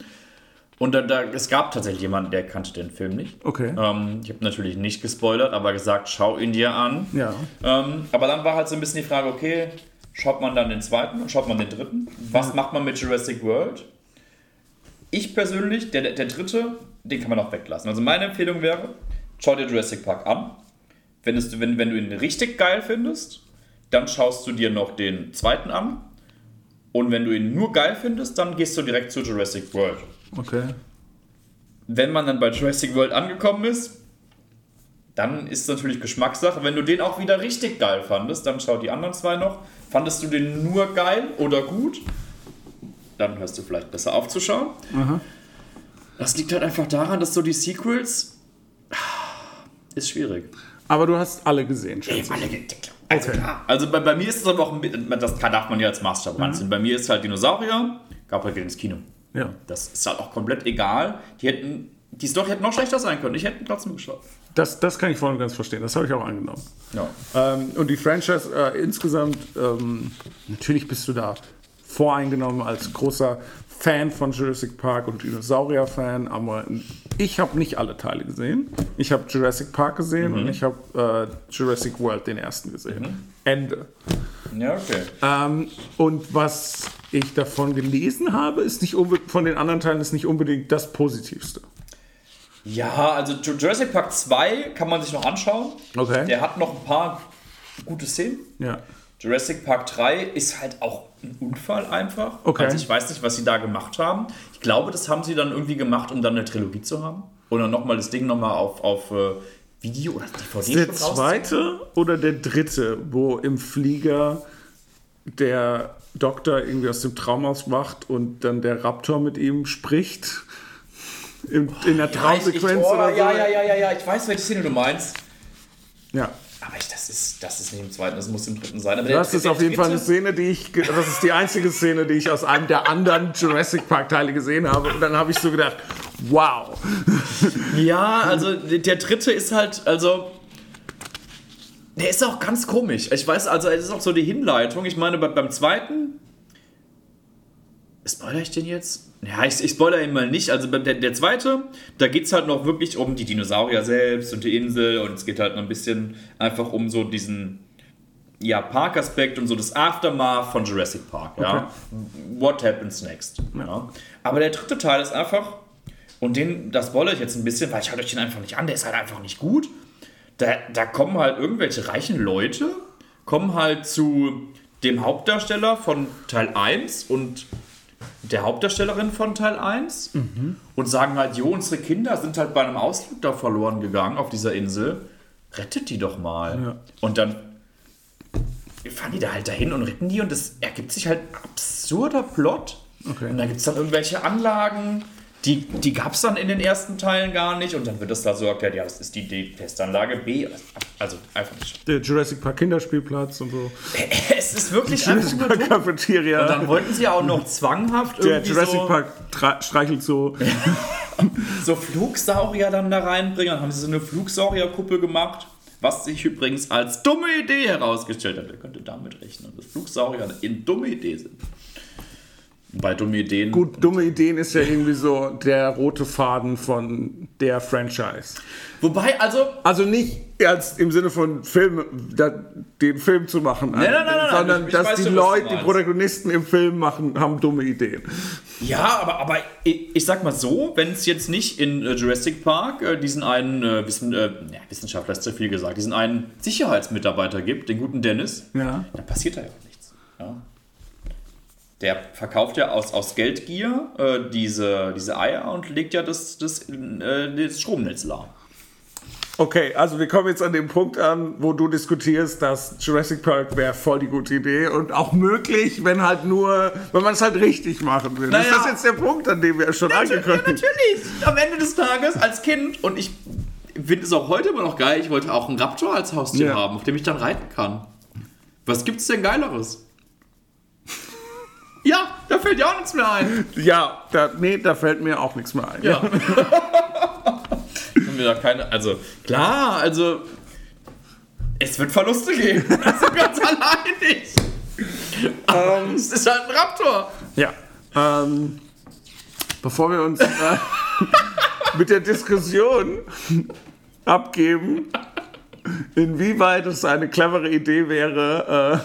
Und da, da, es gab tatsächlich jemanden, der kannte den Film nicht. Okay. Ähm, ich habe natürlich nicht gespoilert, aber gesagt, schau ihn dir an. Ja. Ähm, aber dann war halt so ein bisschen die Frage, okay, schaut man dann den zweiten und schaut man den dritten? Was macht man mit Jurassic World? Ich persönlich, der, der dritte, den kann man auch weglassen. Also meine Empfehlung wäre, schau dir Jurassic Park an. Wenn, es, wenn, wenn du ihn richtig geil findest, dann schaust du dir noch den zweiten an. Und wenn du ihn nur geil findest, dann gehst du direkt zu Jurassic World. Okay. Wenn man dann bei Jurassic World angekommen ist, dann ist es natürlich Geschmackssache. Wenn du den auch wieder richtig geil fandest, dann schau die anderen zwei noch. Fandest du den nur geil oder gut? Dann hörst du vielleicht besser aufzuschauen. Aha. Das liegt halt einfach daran, dass so die Sequels ist schwierig. Aber du hast alle gesehen, schätze Alle gesehen. Also okay. klar. Also bei, bei, mir ist es aber auch, das darf man ja als Maßstab mhm. Bei mir ist halt Dinosaurier, Gabriel geht ins Kino. Ja. Das ist halt auch komplett egal. Die hätten Die Story hätte noch schlechter sein können. Ich hätte trotzdem geschaut. Das, das kann ich voll und ganz verstehen. Das habe ich auch angenommen. Ja. Ähm, und die Franchise äh, insgesamt, ähm, natürlich bist du da voreingenommen als großer Fan von Jurassic Park und Dinosaurier-Fan, aber ich habe nicht alle Teile gesehen. Ich habe Jurassic Park gesehen und ich habe äh, Jurassic World den ersten gesehen. Ende. Ja, okay. Ähm, und was ich davon gelesen habe, ist nicht von den anderen Teilen ist nicht unbedingt das Positivste. Ja, also Ju- Jurassic Park 2 kann man sich noch anschauen. Okay. Der hat noch ein paar gute Szenen. Ja. Jurassic Park 3 ist halt auch ein Unfall einfach. Okay. Also ich weiß nicht, was sie da gemacht haben. Ich glaube, das haben sie dann irgendwie gemacht, um dann eine Trilogie zu haben. Oder nochmal das Ding nochmal auf, auf äh, Video oder DVD Der zweite oder der dritte, wo im Flieger der Doktor irgendwie aus dem Traum auswacht und dann der Raptor mit ihm spricht? In, in der Ja, ich, ich, Traumsequenz oh, oder so? ja, ja, ja, ja, ja, ich weiß, welche Szene du meinst. Ja. Aber ich, das, ist, das ist nicht im zweiten, das muss im dritten sein. Aber der- Das ist der auf jeden Fall eine Szene, die ich, das ist die einzige Szene, die ich aus einem der anderen Jurassic Park Teile gesehen habe. Und dann habe ich so gedacht, wow. Ja, also der dritte ist halt, also. Der ist auch ganz komisch. Ich weiß, also es ist auch so die Hinleitung. Ich meine, bei, beim zweiten. Spoiler ich den jetzt? Ja, ich, ich spoiler ihn mal nicht. Also der, der zweite, da geht es halt noch wirklich um die Dinosaurier selbst und die Insel und es geht halt noch ein bisschen einfach um so diesen ja, Park-Aspekt und so das Aftermath von Jurassic Park. Ja? What happens next? Ja. Aber der dritte Teil ist einfach, und den, das spoilere ich jetzt ein bisschen, weil ich halte euch den einfach nicht an, der ist halt einfach nicht gut. Da, da kommen halt irgendwelche reichen Leute, kommen halt zu dem Hauptdarsteller von Teil 1 und der Hauptdarstellerin von Teil 1 und sagen halt, jo, unsere Kinder sind halt bei einem Ausflug da verloren gegangen auf dieser Insel. Rettet die doch mal. Ja. Und dann fahren die da halt dahin und retten die und es ergibt sich halt ein absurder Plot. Okay. Und da gibt es dann irgendwelche Anlagen, die, die gab es dann in den ersten Teilen gar nicht und dann wird das da so erklärt, ja, das ist die, die Testanlage B. Also einfach nicht. Der Jurassic Park Kinderspielplatz und so. Es ist wirklich einfach Jurassic Park. Cafeteria. Und dann wollten sie auch noch zwanghaft der Jurassic so, Park streichelt so. so Flugsaurier dann da reinbringen. Dann haben sie so eine Flugsaurierkuppe gemacht, was sich übrigens als dumme Idee herausgestellt hat. Wer könnte damit rechnen, dass Flugsaurier eine dumme Idee sind. Bei dumme Ideen. Gut, dumme Ideen ist ja irgendwie so der rote Faden von der Franchise. Wobei, also, Also nicht als im Sinne von Film, da, den Film zu machen, nein, nein, nein, sondern ich- ich dass weiß die Leute, die. Protagonisten im Film machen, haben dumme Ideen. Ja, aber, aber ich, ich sag mal so, wenn es jetzt nicht in äh, Jurassic Park äh, diesen einen äh, Wissen, äh, ja, Wissenschaftler ist zu viel gesagt, diesen einen Sicherheitsmitarbeiter gibt, den guten Dennis, Ja. dann passiert da ja auch nichts. Ja. Der verkauft ja aus, aus Geldgier äh, diese, diese Eier und legt ja das, das, äh, das Stromnetz lahm. Okay, also wir kommen jetzt an den Punkt an, wo du diskutierst, dass Jurassic Park wäre voll die gute Idee und auch möglich, wenn halt nur, wenn man es halt richtig machen will. Naja. Ist das jetzt der Punkt, an dem wir schon Ja, angekommen sind? natürlich. Am Ende des Tages als Kind und ich finde es auch heute immer noch geil. Ich wollte auch einen Raptor als Haustier Ja. haben, auf dem ich dann reiten kann. Was gibt's denn Geileres? Ja, da fällt ja auch nichts mehr ein. Ja, da, nee, da fällt mir auch nichts mehr ein. Ja. Haben wir da keine. Also, klar, also. Es wird Verluste geben. Das sind wir uns alle einig. Aber es ist halt ein Raptor. Ja. Ähm, bevor wir uns äh, mit der Diskussion abgeben, inwieweit es eine clevere Idee wäre,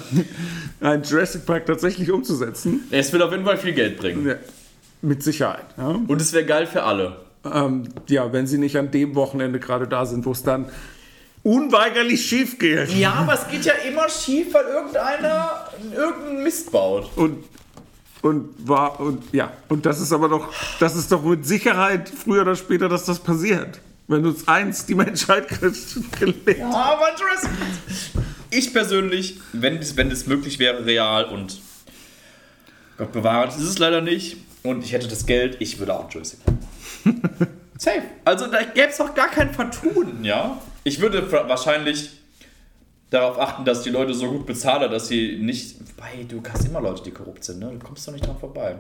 äh, ein Jurassic Park tatsächlich umzusetzen, Es wird auf jeden Fall viel Geld bringen. ja, mit Sicherheit. Ja? Und es wäre geil für alle. Ähm, ja, wenn sie nicht an dem Wochenende gerade da sind, wo es dann unweigerlich schief geht. Ja, aber es geht ja immer schief, weil irgendeiner irgendeinen Mist baut. Und und war und ja und das ist aber doch das ist doch mit Sicherheit früher oder später, dass das passiert. Wenn uns eins die Menschheit gelegt. Aber Jurassic Ich persönlich, wenn es wenn es möglich wäre, real und Gott bewahre, das ist es leider nicht. Und ich hätte das Geld, ich würde auch Jurassic Park. Safe. Also da gäbe es doch gar kein Vertun, ja? Ich würde wahrscheinlich darauf achten, dass die Leute so gut bezahlen, dass sie nicht. Wobei, du hast immer Leute, die korrupt sind, ne? Du kommst doch nicht dran vorbei.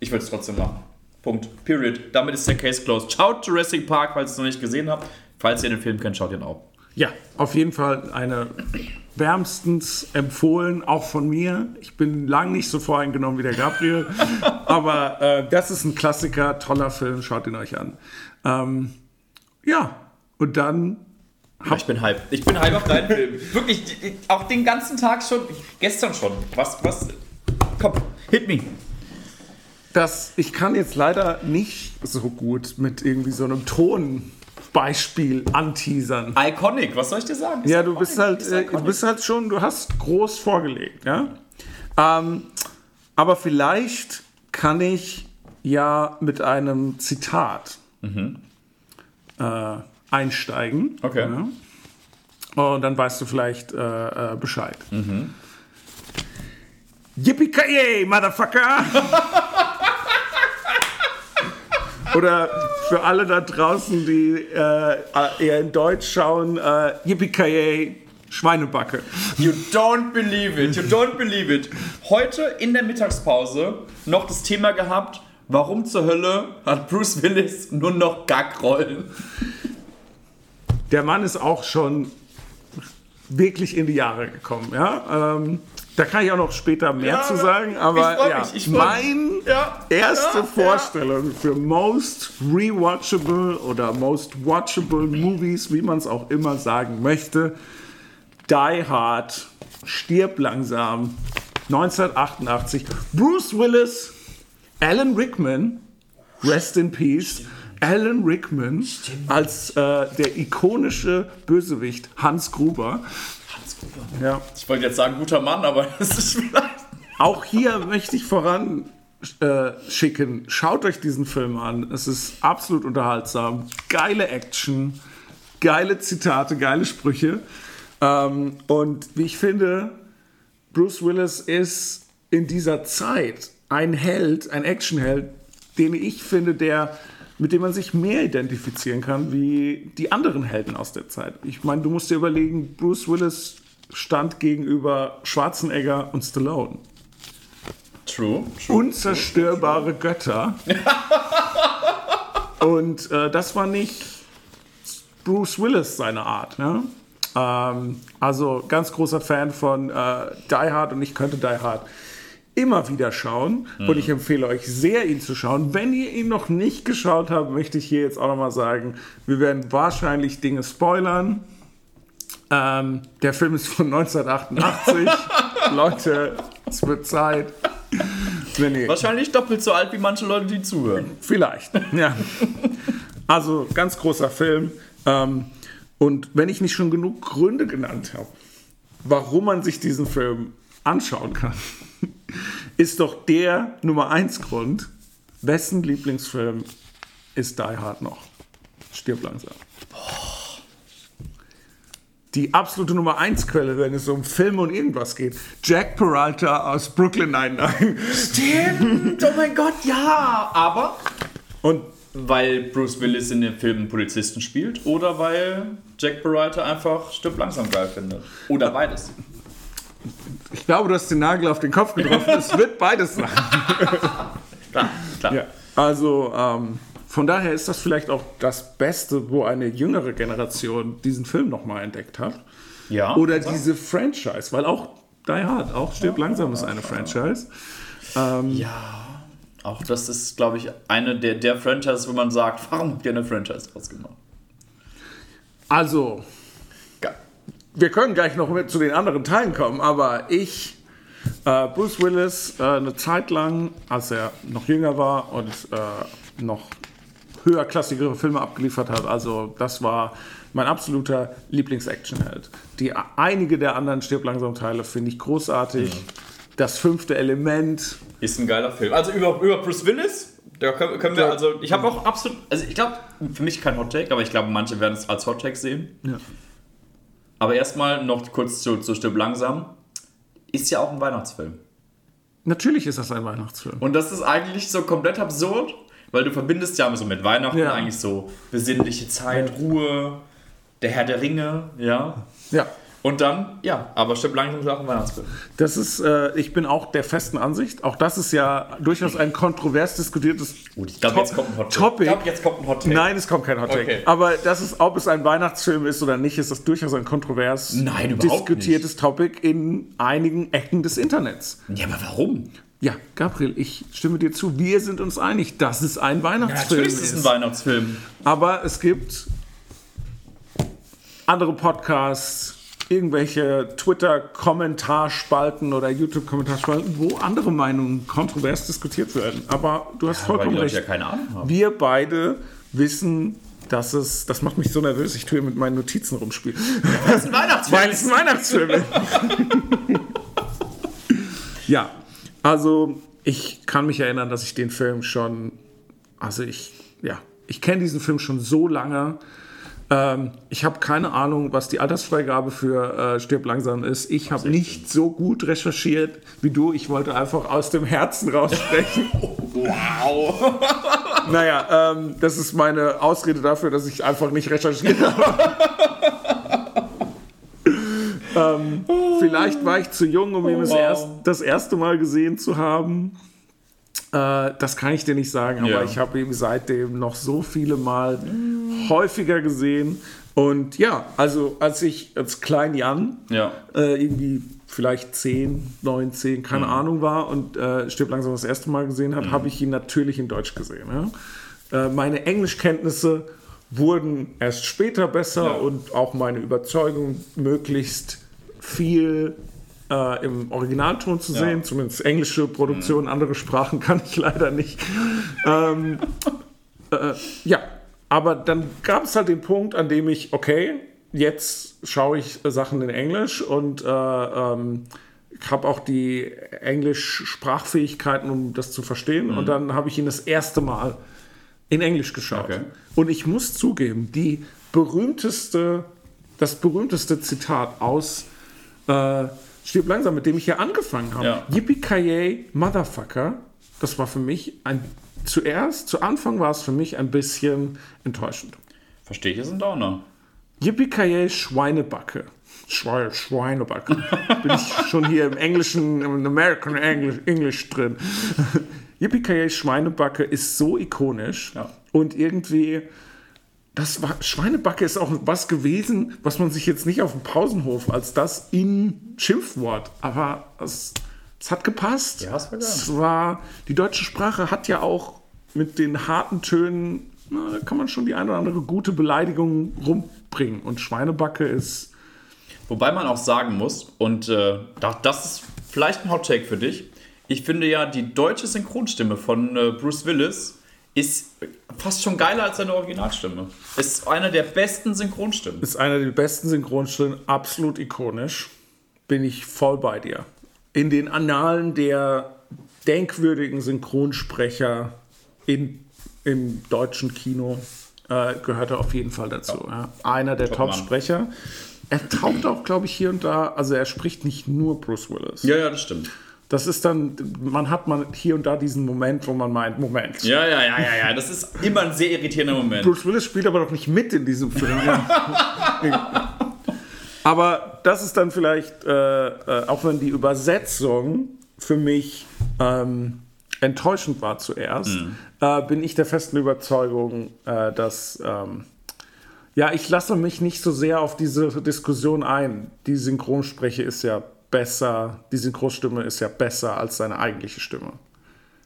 Ich würde es trotzdem machen. Punkt. Period. Damit ist der Case closed. Schaut Jurassic Park, falls ihr es noch nicht gesehen habt. Falls ihr den Film kennt, schaut ihn auch. Ja, auf jeden Fall eine wärmstens empfohlen, auch von mir. Ich bin lang nicht so voreingenommen wie der Gabriel, aber äh, das ist ein Klassiker, toller Film, schaut ihn euch an. Ähm, ja, und dann ja, ich bin hype. Ich bin hype auf deinen Film. Wirklich, auch den ganzen Tag schon. Gestern schon. Was, was? Komm, hit me. Das, ich kann jetzt leider nicht so gut mit irgendwie so einem Tonbeispiel anteasern. Iconic, was soll ich dir sagen? Ist ja, du bist halt, äh, du bist halt schon, du hast groß vorgelegt, ja. Ähm, aber vielleicht kann ich ja mit einem Zitat mhm. äh, einsteigen. Okay. Ja? Und dann weißt du vielleicht äh, äh, Bescheid. Mhm. Yippie Motherfucker! Oder für alle da draußen, die äh, eher in Deutsch schauen, äh, Yippie Schweinebacke. You don't believe it, you don't believe it. Heute in der Mittagspause noch das Thema gehabt, warum zur Hölle hat Bruce Willis nur noch Gackrollen? der Mann ist auch schon wirklich in die Jahre gekommen. Ja? Ähm, da kann ich auch noch später mehr ja, zu sagen, aber ja, mich, meine ja, erste Vorstellung für Most Rewatchable oder Most Watchable Movies, wie man es auch immer sagen möchte, Die Hard, Stirb langsam, 1988, Bruce Willis, Alan Rickman, Rest in Peace. Alan Rickman als äh, der ikonische Bösewicht Hans Gruber. Ja. Ich wollte jetzt sagen, guter Mann, aber es ist vielleicht. Auch hier möchte ich voran äh, schicken. Schaut euch diesen Film an. Es ist absolut unterhaltsam. Geile Action, geile Zitate, geile Sprüche. Ähm, und wie ich finde, Bruce Willis ist in dieser Zeit ein Held, ein Actionheld, den ich finde, der mit dem man sich mehr identifizieren kann wie die anderen Helden aus der Zeit. Ich meine, du musst dir überlegen, Bruce Willis stand gegenüber Schwarzenegger und Stallone. True. true Unzerstörbare true. Götter. und äh, das war nicht Bruce Willis seine Art. Ne? Ähm, also ganz großer Fan von äh, Die Hard und ich könnte Die Hard immer wieder schauen. Mhm. Und ich empfehle euch sehr, ihn zu schauen. Wenn ihr ihn noch nicht geschaut habt, möchte ich hier jetzt auch nochmal sagen, wir werden wahrscheinlich Dinge spoilern. Ähm, der Film ist von 1988. Leute, es wird Zeit. Wahrscheinlich doppelt so alt wie manche Leute, die zuhören. Vielleicht, ja. Also ganz großer Film. Ähm, und wenn ich nicht schon genug Gründe genannt habe, warum man sich diesen Film anschauen kann, ist doch der Nummer 1 Grund, wessen Lieblingsfilm ist Die Hard noch? Stirb langsam. Die absolute Nummer 1 Quelle, wenn es um Filme und irgendwas geht. Jack Peralta aus Brooklyn Nine-Nine. Stimmt! Oh mein Gott, ja! Aber. Und weil Bruce Willis in den Filmen Polizisten spielt oder weil Jack Peralta einfach Stirb langsam geil findet? Oder beides? Ich glaube, du hast den Nagel auf den Kopf getroffen. es wird beides sein. klar, klar. Ja, also ähm, von daher ist das vielleicht auch das Beste, wo eine jüngere Generation diesen Film nochmal entdeckt hat. Ja. Oder diese Franchise, weil auch Die Hard, auch Stirb ja, langsam ist eine Franchise. Ähm, ja. Auch das ist, glaube ich, eine der, der Franchises, wo man sagt, warum habt ihr eine Franchise ausgemacht? Also, wir können gleich noch mit zu den anderen Teilen kommen, aber ich, äh, Bruce Willis, äh, eine Zeit lang, als er noch jünger war und äh, noch höherklassigere Filme abgeliefert hat, also das war mein absoluter Lieblings-Actionheld. Die einige der anderen Stirb langsam Teile finde ich großartig. Mhm. Das fünfte Element ist ein geiler Film. Also über, über Bruce Willis da können, können wir, also ich habe auch absolut, also ich glaube, für mich kein Hot Take, aber ich glaube, manche werden es als Hot Take sehen. Ja. Aber erstmal noch kurz zu, zu Stirb langsam. Ist ja auch ein Weihnachtsfilm. Natürlich ist das ein Weihnachtsfilm. Und das ist eigentlich so komplett absurd, weil du verbindest ja so mit Weihnachten ja. eigentlich so besinnliche Zeit, Ruhe, der Herr der Ringe, ja. Ja. Und dann, ja, aber stimmt langsam auch ein Weihnachtsfilm. Das ist, äh, ich bin auch der festen Ansicht. Auch das ist ja durchaus ein kontrovers diskutiertes Gut, ich glaube, jetzt kommt ein Hot Take. Topic. Ich glaube, jetzt kommt ein Hot Take. Nein, es kommt kein Hot Take. Okay. Aber das ist, ob es ein Weihnachtsfilm ist oder nicht, ist das durchaus ein kontrovers Nein, diskutiertes Topic in einigen Ecken des Internets. Ja, aber warum? Ja, Gabriel, ich stimme dir zu. Wir sind uns einig, dass es ein Weihnachtsfilm Natürlich ist es ein Weihnachtsfilm. Aber es gibt andere Podcasts, irgendwelche Twitter-Kommentarspalten oder YouTube-Kommentarspalten, wo andere Meinungen kontrovers diskutiert werden. Aber du hast Weil vollkommen recht. ja keine Ahnung haben. Wir beide wissen, dass es. Das macht mich so nervös, ich tue hier mit meinen Notizen rumspielen. Das ist ein Weihnachtsfilm. Weil es ein Weihnachtsfilm ist. ja, also ich kann mich erinnern, dass ich den Film schon. Also ich. Ja, ich kenne diesen Film schon so lange. Ähm, ich habe keine Ahnung, was die Altersfreigabe für äh, Stirb langsam ist. Ich habe nicht so gut recherchiert wie du. Ich wollte einfach aus dem Herzen raussprechen. Wow. naja, ähm, das ist meine Ausrede dafür, dass ich einfach nicht recherchiert habe. ähm, vielleicht war ich zu jung, um ihn das, wow. erst, das erste Mal gesehen zu haben. Äh, das kann ich dir nicht sagen, aber Ja. ich habe ihn seitdem noch so viele Mal häufiger gesehen. Und ja, also als ich als Klein Jan Ja. äh, irgendwie vielleicht 10, 9, 10, keine Mhm. Ahnung war und äh, Stirb langsam das erste Mal gesehen hat, habe ich ihn natürlich in Deutsch gesehen. Ja? Äh, meine Englischkenntnisse wurden erst später besser Ja. und auch meine Überzeugung, möglichst viel äh, im Originalton zu Ja. Mhm. sehen, zumindest englische Produktionen, andere Sprachen kann ich leider nicht. ähm, äh, ja, aber dann gab es halt den Punkt, an dem ich, okay, jetzt schaue ich äh, Sachen in Englisch und äh, ähm, ich habe auch die Englisch-Sprachfähigkeiten, um das zu verstehen. Und dann habe ich ihn das erste Mal in Englisch geschaut. Okay. Und ich muss zugeben, die berühmteste, das berühmteste Zitat aus äh, Stirb langsam, mit dem ich hier angefangen habe. Ja. Yippie Motherfucker. Das war für mich ein zuerst, zu Anfang war es für mich ein bisschen enttäuschend. Verstehe ich, ist ein Downer. Yippie Schweinebacke. Schwe Schweinebacke. Bin ich schon hier im Englischen, im American English, English drin. Yippie Schweinebacke ist so ikonisch Ja. und irgendwie. Das war, Schweinebacke ist auch was gewesen, was man sich jetzt nicht auf dem Pausenhof als das in Schimpfwort, aber es, es hat gepasst. Ja, es war geil. es war, die deutsche Sprache hat ja auch mit den harten Tönen, na, da kann man schon die eine oder andere gute Beleidigung rumbringen. Und Schweinebacke ist, Wobei man auch sagen muss, und äh, da- das ist vielleicht ein Hot Take für dich, ich finde ja, die deutsche Synchronstimme von äh, Bruce Willis ist fast schon geiler als seine Originalstimme. Ist eine der besten Synchronstimmen. ist einer der besten Synchronstimmen, absolut ikonisch. Bin ich voll bei dir. In den Annalen der denkwürdigen Synchronsprecher in, im deutschen Kino äh, gehört er auf jeden Fall dazu. Ja. Einer der Top. Top-Sprecher. Er taucht auch, glaube ich, hier und da, also er spricht nicht nur Bruce Willis. Ja, ja, das stimmt. Das ist dann, man hat man hier und da diesen Moment, wo man meint, Moment. Ja, ja, ja, ja, ja. Das ist immer ein sehr irritierender Moment. Bruce Willis spielt aber doch nicht mit in diesem Film. aber das ist dann vielleicht, äh, äh, auch wenn die Übersetzung für mich ähm, enttäuschend war zuerst, äh, bin ich der festen Überzeugung, äh, dass ähm, ja, ich lasse mich nicht so sehr auf diese Diskussion ein. Die Synchronspreche ist ja besser, die Synchronstimme ist ja besser als seine eigentliche Stimme.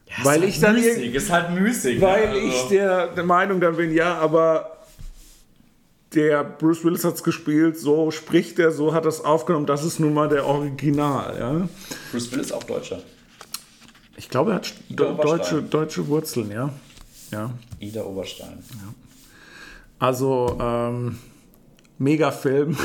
Ja, weil ist ich dann müßig, ist halt müßig. Weil ne? Also- ich der, der Meinung dann bin, ja, aber der Bruce Willis hat es gespielt, so spricht er, so hat er es aufgenommen, das ist nun mal der Original. Ja? Bruce Willis ist auch Deutscher. Ich glaube, er hat deutsche, deutsche Wurzeln, ja. ja. Ida Oberstein. Also, ähm, mega Film.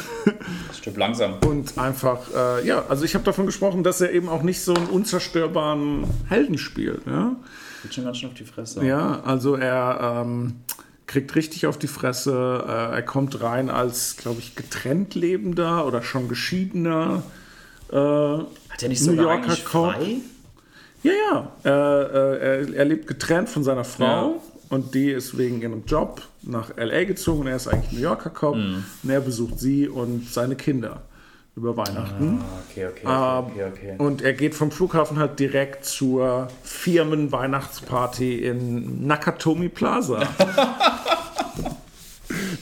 Das stimmt langsam. Und einfach, äh, ja, also ich habe davon gesprochen, dass er eben auch nicht so einen unzerstörbaren Helden spielt. Ja, Geht schon ganz schön auf die Fresse. ja also er ähm, kriegt richtig auf die Fresse. Äh, er kommt rein als, glaube ich, getrennt lebender oder schon geschiedener. Äh, Hat er nicht New sogar Yorker eigentlich frei? ja, ja, äh, äh, er, er lebt getrennt von seiner Frau. Ja. Und die ist wegen ihrem Job nach L.A. gezogen. Er ist eigentlich New Yorker Cop. Und er besucht sie und seine Kinder. über Weihnachten. Ah, okay, okay, Ähm, okay, okay. Und er geht vom Flughafen halt direkt zur Firmenweihnachtsparty in Nakatomi Plaza.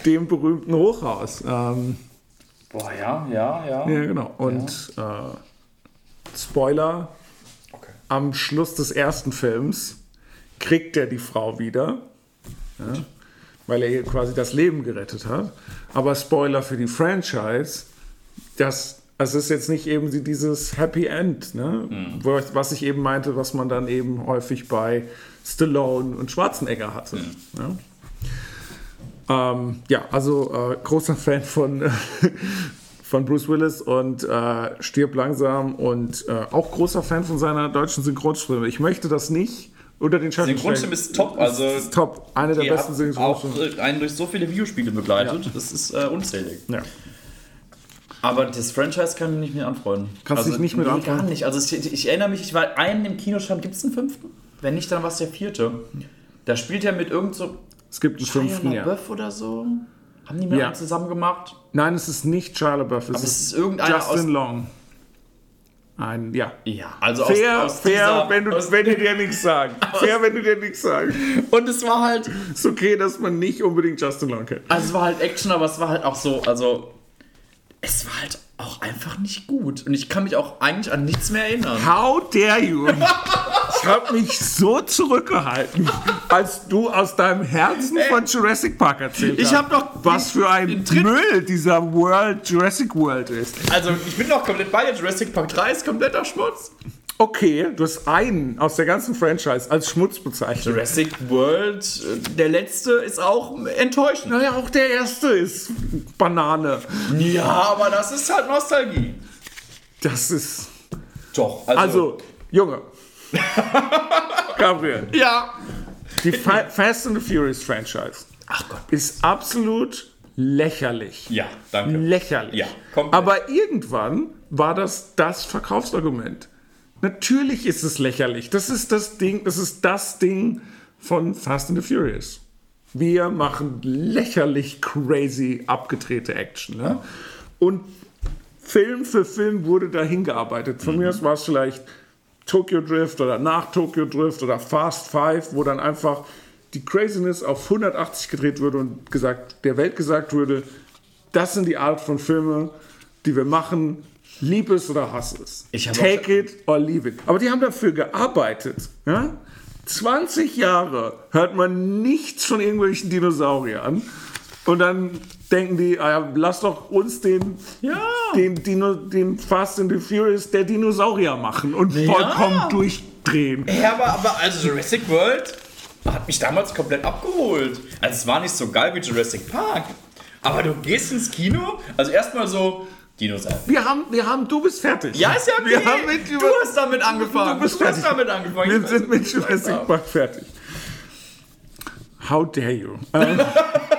dem berühmten Hochhaus. Ähm, Boah, ja, ja, ja. ja, genau. Und äh, Spoiler: Okay. am Schluss des ersten Films kriegt er die Frau wieder, ja, weil er ihr quasi das Leben gerettet hat. Aber Spoiler für die Franchise, das, es ist jetzt nicht eben dieses Happy End, ne? Wo, was ich eben meinte, was man dann eben häufig bei Stallone und Schwarzenegger hatte. Ja? Ähm, ja, also äh, großer Fan von, äh, von Bruce Willis und äh, stirbt langsam und äh, auch großer Fan von seiner deutschen Synchronstimme. Ich möchte das nicht unter den Schatten Synchronstimme ist top, also ist top. Eine der besten hat auch Synchronstimmen. äh, einen durch so viele Videospiele begleitet. Das ist äh, unzählig. Ja. Aber das Franchise kann ich nicht mehr anfreunden. Kannst also, dich nicht mit nee, anfreunden? gar nicht. Also ich, ich erinnere mich, ich war einen im Kino schon. Gibt es einen fünften? Wenn nicht, dann war es der vierte. Da spielt er mit irgend so Es gibt einen fünften, Shia ja. LaBeouf oder so. Haben die mit Ja. zusammen gemacht? Nein, es ist nicht Shia LaBeouf, es Aber es ist ist irgendeiner Justin aus... Long. Ein, ja. Ja, also Fair, aus, aus fair, dieser, wenn, du, wenn die dir nichts sagen. Fair, wenn du dir nichts sagst. Und es war halt... Ist okay, dass man nicht unbedingt Justin Long kennt. Also es war halt Action, aber es war halt auch so... Also es war halt auch einfach nicht gut. Und ich kann mich auch eigentlich an nichts mehr erinnern. How dare you? Ich habe mich so zurückgehalten, als du aus deinem Herzen von Jurassic Park erzählt Ich hast. hab doch Was für ein Müll dieser World, Jurassic World ist. Also ich bin doch komplett bei dir. Jurassic Park 3 ist kompletter Schmutz. Okay, du hast einen aus der ganzen Franchise als Schmutz bezeichnet. Jurassic World, äh, der letzte, ist auch enttäuschend. Naja, auch der erste ist Banane. Ja, aber das ist halt Nostalgie. Das ist. Doch, Also, Junge. Gabriel. ja. Die Fa Fast and the Furious Franchise Ach Gott. ist absolut lächerlich. Ja, danke. Lächerlich. Ja, komplett. Aber irgendwann war das das Verkaufsargument. Natürlich ist es lächerlich. Das ist das Ding, das ist das Ding von Fast and the Furious. Wir machen lächerlich crazy abgedrehte Action. Ne? Und Film für Film wurde dahin gearbeitet. Von mir aus war es vielleicht Tokyo Drift oder nach Tokyo Drift oder Fast Five, wo dann einfach die Craziness auf 180 gedreht würde und gesagt, der Welt gesagt würde, das sind die Art von Filme, die wir machen, lieb es oder hass es. Take it or leave it. Aber die haben dafür gearbeitet. Ja? 20 Jahre hört man nichts von irgendwelchen Dinosauriern. Und dann denken die, ah ja, lass doch uns den, Ja. den, Dino, den Fast and the Furious der Dinosaurier machen und vollkommen durchdrehen. Ja, aber, aber also Jurassic World hat mich damals komplett abgeholt. Also es war nicht so geil wie Jurassic Park. Aber du gehst ins Kino, also erstmal so Dinosaurier. Wir haben, wir haben, du bist fertig. Ja, ist ja okay. Wir haben mit du hast damit angefangen. Du bist hast fertig. damit angefangen. Wir sind mit Jurassic. Park fertig. How dare you?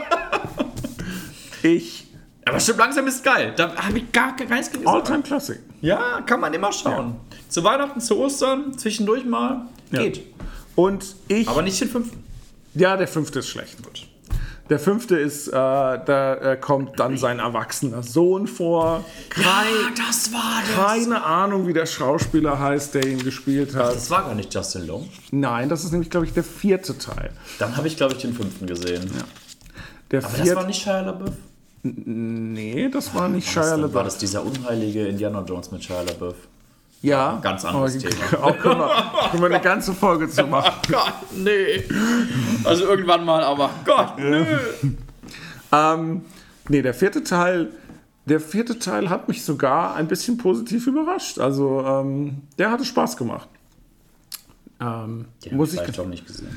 Ich, Aber stimmt, langsam ist geil. Da habe ich gar keins gelesen. All-Time Classic. Ja, kann man immer schauen. Zu Weihnachten, zu Ostern, zwischendurch mal. Ja. Geht. Und ich, Aber nicht den fünften. ja, der fünfte ist schlecht. Der fünfte ist, äh, da äh, kommt dann sein erwachsener Sohn vor. Kein, das war keine Ahnung, wie der Schauspieler heißt, der ihn gespielt hat. Das war gar nicht Justin Long. Nein, das ist nämlich, glaube ich, der vierte Teil. Dann habe ich, glaube ich, den fünften gesehen. Der Aber das vierte. war nicht Shia LaBeouf. Nee, das war nicht Shia das, war LaBeouf. das dieser unheilige Indiana Jones mit Shia LaBeuf? Ja, Ganz anderes Thema. Auch können wir, können wir eine ganze Folge zu machen. Gott, nee. Also irgendwann mal, aber Gott, nö. Ähm, nee, der vierte Teil, der vierte Teil hat mich sogar ein bisschen positiv überrascht. Also, ähm, der hatte Spaß gemacht. Ähm, Den muss ich, vielleicht auch nicht gesehen.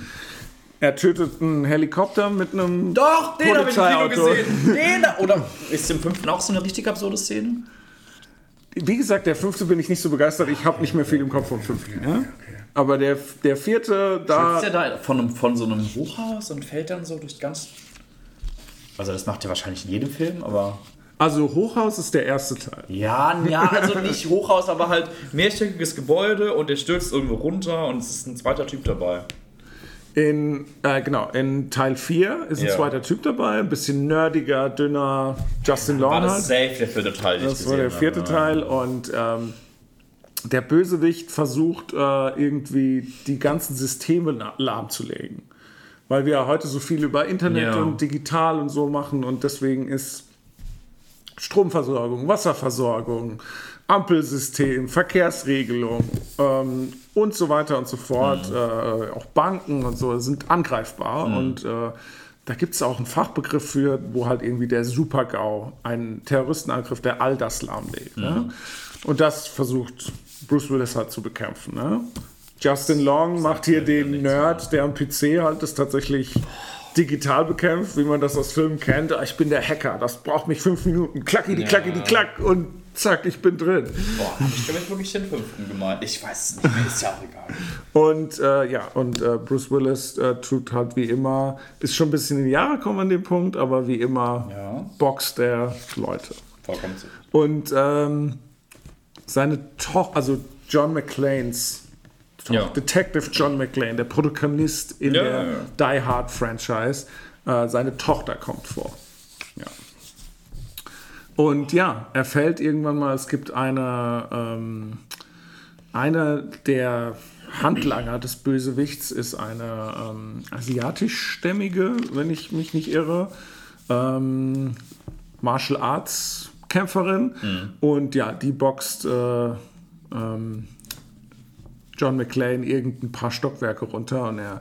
Er tötet einen Helikopter mit einem. Doch, den habe ich im Kino gesehen. Den, oder ist im fünften auch so eine richtig absurde Szene? Wie gesagt, der fünfte bin ich nicht so begeistert. Ich habe nicht mehr viel im Kopf vom fünften. Ja? Aber der, der vierte, da. Ist der da von, einem, von so einem Hochhaus und fällt dann so durch ganz. Also, das macht er wahrscheinlich in jedem Film, aber. Also, Hochhaus ist der erste Teil. Ja, ja, also nicht Hochhaus, aber halt mehrstöckiges Gebäude und der stürzt irgendwo runter und es ist ein zweiter Typ dabei. In, äh, genau, in Teil 4 ist ein Ja. zweiter Typ dabei, ein bisschen nerdiger, dünner Justin Long War das safe der vierte Teil, den Das war der vierte habe. Teil und ähm, der Bösewicht versucht äh, irgendwie die ganzen Systeme la- lahmzulegen. Weil wir ja heute so viel über Internet Ja. und digital und so machen und deswegen ist Stromversorgung, Wasserversorgung, Ampelsystem, Verkehrsregelung ähm, und so weiter und so fort, Mhm. äh, auch Banken und so sind angreifbar und äh, da gibt es auch einen Fachbegriff für, wo halt irgendwie der Super-GAU, ein Terroristenangriff, der all das lahmlegt. Mhm. Ne? Und das versucht Bruce Willis halt zu bekämpfen. Ne? Justin Long macht hier den Nerd, der am PC halt das tatsächlich digital bekämpft, wie man das aus Filmen kennt. Ah, Ich bin der Hacker, das braucht mich fünf Minuten. Klacki, die klacki, die klack und zack, ich bin drin. Boah, hab ich damit wirklich den fünften gemeint? Ich weiß es nicht mehr, ist ja auch egal. Und äh, ja, und äh, Bruce Willis äh, tut halt wie immer, ist schon ein bisschen in die Jahre gekommen an dem Punkt, aber wie immer Ja. boxt der Leute. Vollkommen so. Und ähm, seine Tochter, also John McClanes, Toch- Ja. Detective John McClane, der Protagonist in Ja, der Die Hard Franchise, äh, seine Tochter kommt vor. Und ja, er fällt irgendwann mal, es gibt eine, ähm, einer der Handlanger des Bösewichts ist eine ähm, asiatischstämmige, wenn ich mich nicht irre, ähm, Martial Arts Kämpferin. Und ja, die boxt äh, ähm, John McClane irgendein paar Stockwerke runter und er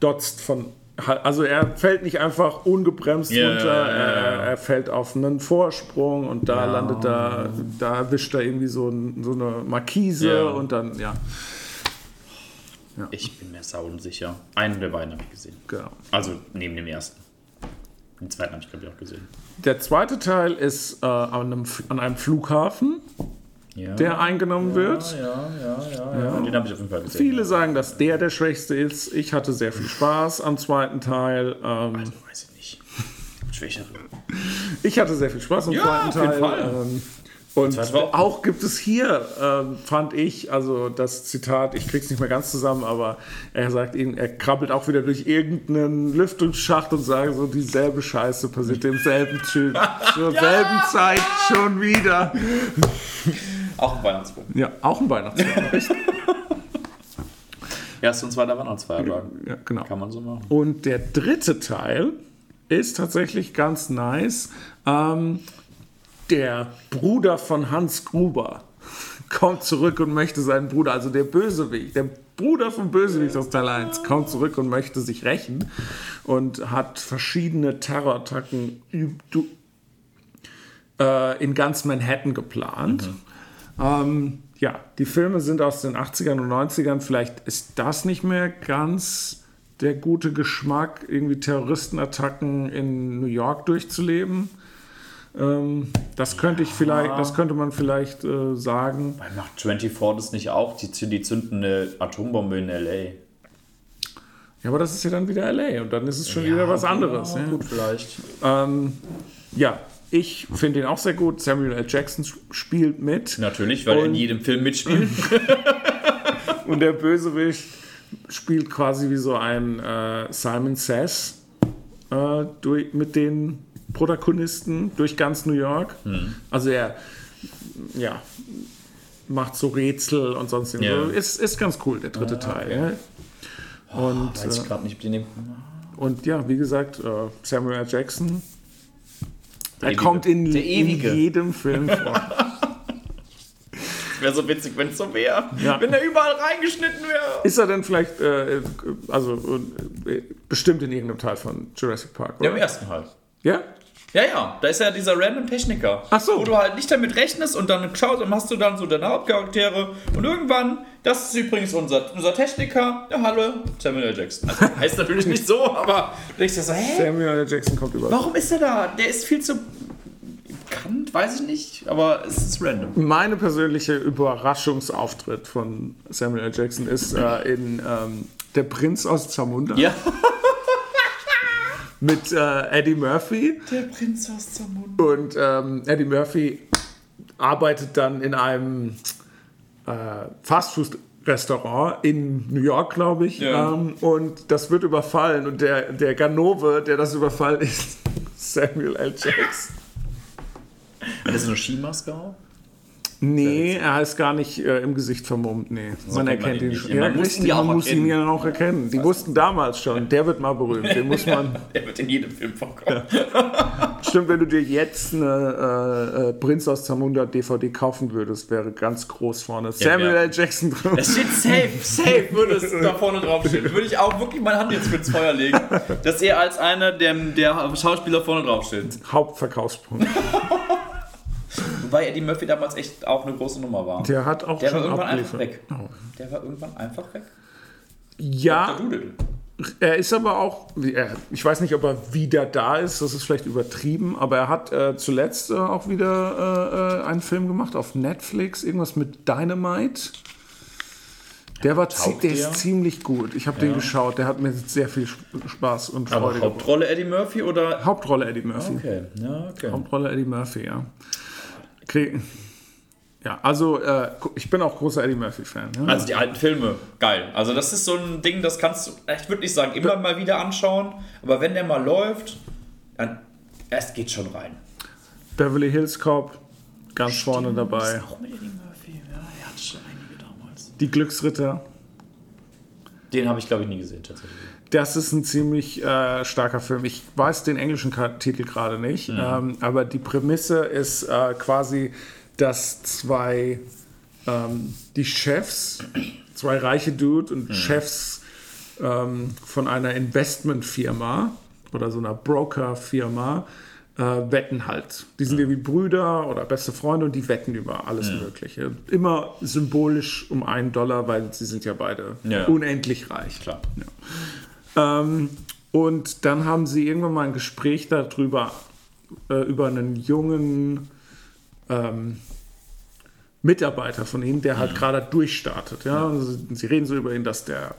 dotzt von. Also er fällt nicht einfach ungebremst Ja, runter, ja, ja, Er, ja. er fällt auf einen Vorsprung und da landet er, da erwischt er irgendwie so, ein, so eine Markise Ja. und dann, ja, Ich bin mir sauunsicher. Einen der beiden habe ich gesehen. genau. Also neben dem ersten. Den zweiten habe ich, glaube ich, auch gesehen. Der zweite Teil ist äh, an, einem, an einem Flughafen, Ja. der eingenommen wird. ja, ja, ja, ja. Den habe ich auf jeden Fall gesehen. Viele sagen, dass der der schwächste ist. Ich hatte sehr viel Spaß am zweiten Teil. Ähm, Weiß ich nicht. Schwächere. ich hatte sehr viel Spaß am Ja, zweiten auf jeden Teil. Fall. Ähm, und auch gibt es hier, ähm, fand ich, also das Zitat, ich krieg's nicht mehr ganz zusammen, aber er sagt, ihn- er krabbelt auch wieder durch irgendeinen Lüftungsschacht und sagt so, dieselbe Scheiße passiert demselben Typ zur selben Zeit schon wieder. Auch ein Weihnachtsbaum. Ja, auch ein Weihnachtsmann, richtig? Erst und zweiter Weihnachtsfeiertag. Ja, genau. Kann man so machen. Und der dritte Teil ist tatsächlich ganz nice. Ähm, der Bruder von Hans Gruber kommt zurück und möchte seinen Bruder, also der Bösewicht, der Bruder vom Bösewicht aus Teil 1, kommt zurück und möchte sich rächen und hat verschiedene Terrorattacken äh, in ganz Manhattan geplant. Ähm, ja, die Filme sind aus den 80ern und 90ern. Vielleicht ist das nicht mehr ganz der gute Geschmack, irgendwie Terroristenattacken in New York durchzuleben. Ähm, das könnte ich vielleicht, das könnte man vielleicht äh, sagen. Weil macht 24 das nicht auch? Die, die zünden eine Atombombe in L.A. Ja, aber das ist ja dann wieder LA und dann ist es schon wieder was anderes. Ja, Ja, gut, vielleicht. ähm, ja ich finde ihn auch sehr gut. Samuel L. Jackson spielt mit. Natürlich, weil er in jedem Film mitspielt. Und der Bösewicht spielt quasi wie so ein äh, Simon Says äh, durch, mit den Protagonisten durch ganz New York. Also er ja, macht so Rätsel und sonst Ja. Ist, ist ganz cool, der dritte Teil. Ja. Und, Weiß ich äh, gerade nicht, ob die nehmen. und ja, wie gesagt, äh, Samuel L. Jackson. Er Ewige. kommt in, Der in jedem Film vor. Wäre so witzig, wenn es so wäre. Ja. Wenn er überall reingeschnitten wäre. Ist er denn vielleicht, äh, also äh, bestimmt in irgendeinem Teil von Jurassic Park, Ja, oder? im ersten halt. Ja? Ja, ja, da ist ja dieser random Techniker. Ach so. Wo du halt nicht damit rechnest und dann schaust und hast du dann so deine Hauptcharaktere und irgendwann, das ist übrigens unser, unser Techniker, ja, hallo, Samuel L. Jackson. Also, heißt natürlich nicht so, aber du denkst dir so, hä? Samuel L. Jackson kommt überall. Warum ist er da? Der ist viel zu bekannt, weiß ich nicht, aber es ist random. Meine persönliche Überraschungsauftritt von Samuel L. Jackson ist äh, in ähm, Der Prinz aus Zamunda Ja. mit äh, Eddie Murphy. Der Prinz aus Zamunda. Und ähm, Eddie Murphy arbeitet dann in einem äh, Fastfood- Restaurant in New York, glaube ich. Ja. Ähm, und das wird überfallen. Und der, der Ganove, der das überfallen ist, Samuel L. Jackson. Hat er so eine Skimaske auf? Nee, er ist gar nicht äh, im Gesicht vermummt. Nee, man kennt erkennt man ihn schon. Man Ja, muss ihn ja auch man muss ihn erkennen. ja auch erkennen. Die wussten damals schon, der wird mal berühmt. Den muss man. Der wird in jedem Film vorkommen. Stimmt, wenn du dir jetzt eine äh, äh, Prinz aus Zamunda DVD kaufen würdest, wäre ganz groß vorne Samuel ja. L. Jackson drin. Es steht safe, safe würde es da vorne drauf stehen. Würde ich auch wirklich meine Hand jetzt für ins Feuer legen, dass er als einer der, der Schauspieler vorne drauf steht. Hauptverkaufspunkt. Wobei Eddie Murphy damals echt auch eine große Nummer war. Der hat auch Der war schon irgendwann einfach abgeliefert. weg. Der war irgendwann einfach weg. Ja, er ist aber auch, ich weiß nicht, ob er wieder da ist, das ist vielleicht übertrieben, aber er hat äh, zuletzt äh, auch wieder äh, äh, einen Film gemacht auf Netflix, irgendwas mit Dynamite. Der war taugt der ist ziemlich gut. Ich habe den geschaut, der hat mir sehr viel Sp- Spaß und Freude Aber gemacht. Hauptrolle Eddie Murphy oder? Hauptrolle Eddie Murphy. Okay, ja, okay. Hauptrolle Eddie Murphy, ja. Krieg, ja, also äh, ich bin auch großer Eddie Murphy-Fan. Ja? Also die alten Filme, geil. Also das ist so ein Ding, das kannst du, ich würde nicht sagen, immer mal wieder anschauen, aber wenn der mal läuft, dann es geht schon rein. Beverly Hills Cop, ganz vorne dabei. Auch mit Eddie Murphy, ja, er hatte schon einige damals. Die Glücksritter. Den habe ich glaube ich nie gesehen tatsächlich. Das ist ein ziemlich äh, starker Film. Ich weiß den englischen Titel gerade nicht, ähm, aber die Prämisse ist äh, quasi, dass zwei ähm, die Chefs, zwei reiche Dude und Chefs ähm, von einer Investmentfirma oder so einer Brokerfirma äh, wetten halt. Die sind irgendwie Brüder oder beste Freunde und die wetten über alles Mögliche. Immer symbolisch um einen Dollar, weil sie sind ja beide Ja. unendlich reich. Klar. Ähm, und dann haben sie irgendwann mal ein Gespräch darüber, äh, über einen jungen ähm, Mitarbeiter von ihnen, der halt gerade durchstartet. Ja? Also sie reden so über ihn, dass der,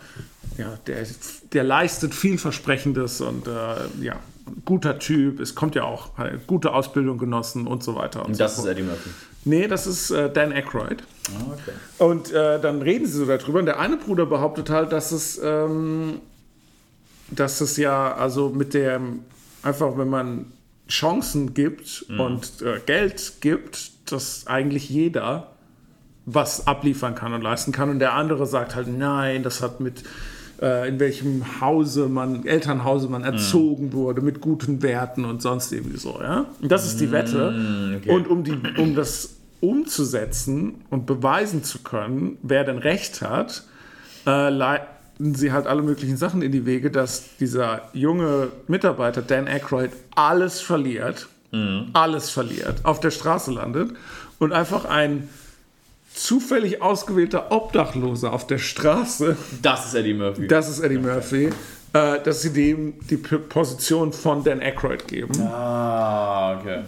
ja, der, der leistet vielversprechendes und äh, ja, guter Typ. Es kommt ja auch eine gute Ausbildung genossen und so weiter. Und, Und das so ist. Eddie Murphy. Nee, das ist äh, Dan Aykroyd. Ah, okay. Und äh, dann reden sie so darüber. Und der eine Bruder behauptet halt, dass es, ähm, dass es ja, also mit dem, einfach wenn man Chancen gibt und äh, Geld gibt, dass eigentlich jeder was abliefern kann und leisten kann. Und der andere sagt halt, nein, das hat mit äh, in welchem Hause man, Elternhause man erzogen wurde, mit guten Werten und sonst irgendwie so, ja. Und das ist die Wette. okay. Und um, die, um das umzusetzen und beweisen zu können, wer denn recht hat, äh, sie halt alle möglichen Sachen in die Wege, dass dieser junge Mitarbeiter, Dan Aykroyd, alles verliert, alles verliert, auf der Straße landet und einfach ein zufällig ausgewählter Obdachloser auf der Straße, Das ist Eddie Murphy. das ist Eddie Murphy, äh, dass sie dem die Position von Dan Aykroyd geben. ah, okay.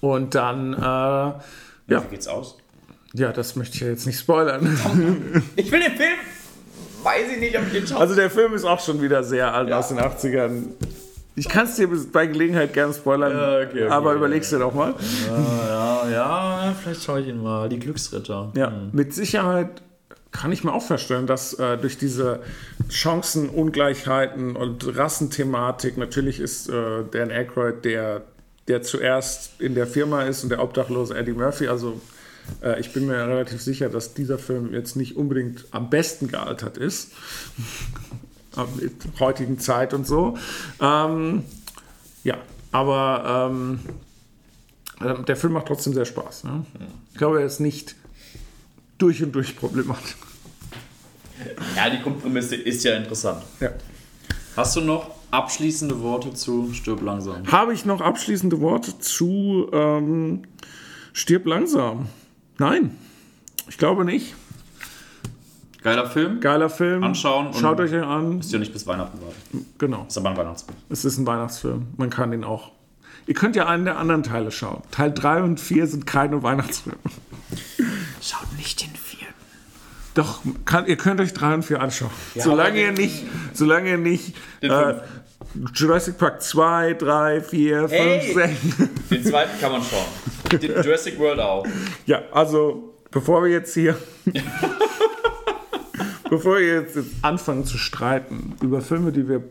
Und dann, äh, ja, Wie geht's aus? ja, das möchte ich ja jetzt nicht spoilern. Ich will den Film. Weiß ich nicht, ob ich den schaue. Also der Film ist auch schon wieder sehr alt Ja. aus den 80ern. Ich kann es dir bei Gelegenheit gerne spoilern, Ja, okay, okay, aber ja, überlegst dir doch mal. ja, ja, vielleicht schaue ich ihn mal. Die Glücksritter. Ja, mit Sicherheit kann ich mir auch vorstellen, dass äh, durch diese Chancenungleichheiten und Rassenthematik, natürlich ist äh, Dan Aykroyd der, der zuerst in der Firma ist und der obdachlose Eddie Murphy, also äh, ich bin mir relativ sicher, dass dieser Film jetzt nicht unbedingt am besten gealtert ist. mit heutigen Zeit und so. Ähm, ja, aber ähm, äh, der Film macht trotzdem sehr Spaß. Ne? Ich glaube, er ist nicht durch und durch problematisch. Ja, die Grundprämisse ist ja interessant. Ja. Hast du noch abschließende Worte zu Stirb langsam? Habe ich noch abschließende Worte zu ähm, Stirb langsam? Nein, ich glaube nicht. Geiler Film. Geiler Film. Anschauen und- Schaut euch ihn an. Müsst ihr nicht bis Weihnachten warten. Genau. Ist aber ein Weihnachtsfilm. Es ist ein Weihnachtsfilm. Man kann ihn auch. Ihr könnt ja einen der anderen Teile schauen. Teil 3 und 4 sind keine Weihnachtsfilme. Schaut nicht den vierten. Doch, kann, ihr könnt euch 3 und 4 anschauen. Ja, solange, ihr den- nicht, solange ihr nicht Den äh, Jurassic Park 2, 3, 4, 5, Hey! 6. Den zweiten kann man schauen. Den Jurassic World auch. Ja, also bevor wir jetzt hier. bevor wir jetzt anfangen zu streiten über Filme, die wir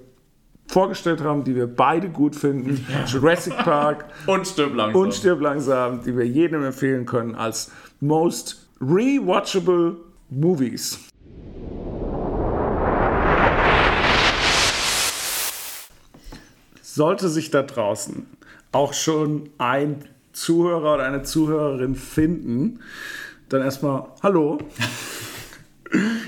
vorgestellt haben, die wir beide gut finden. Jurassic Park Und stirb langsam. und Stirb langsam, die wir jedem empfehlen können als most rewatchable movies. Sollte sich da draußen auch schon ein Zuhörer oder eine Zuhörerin finden, dann erstmal Hallo.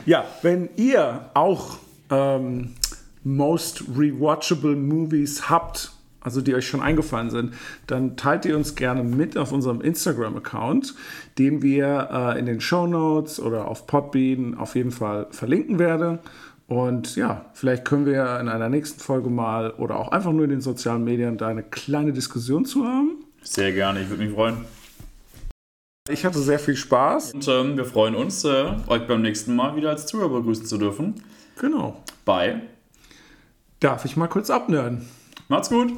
ja, wenn ihr auch ähm, most rewatchable Movies habt, also die euch schon eingefallen sind, dann teilt ihr uns gerne mit auf unserem Instagram-Account, den wir äh, in den Show Notes oder auf Podbean auf jeden Fall verlinken werden. Und ja, vielleicht können wir in einer nächsten Folge mal oder auch einfach nur in den sozialen Medien da eine kleine Diskussion zu haben. Sehr gerne, ich würde mich freuen. Ich hatte sehr viel Spaß. Und ähm, wir freuen uns, äh, euch beim nächsten Mal wieder als Zuhörer begrüßen zu dürfen. Genau. Bye. Darf ich mal kurz abnörden? Macht's gut.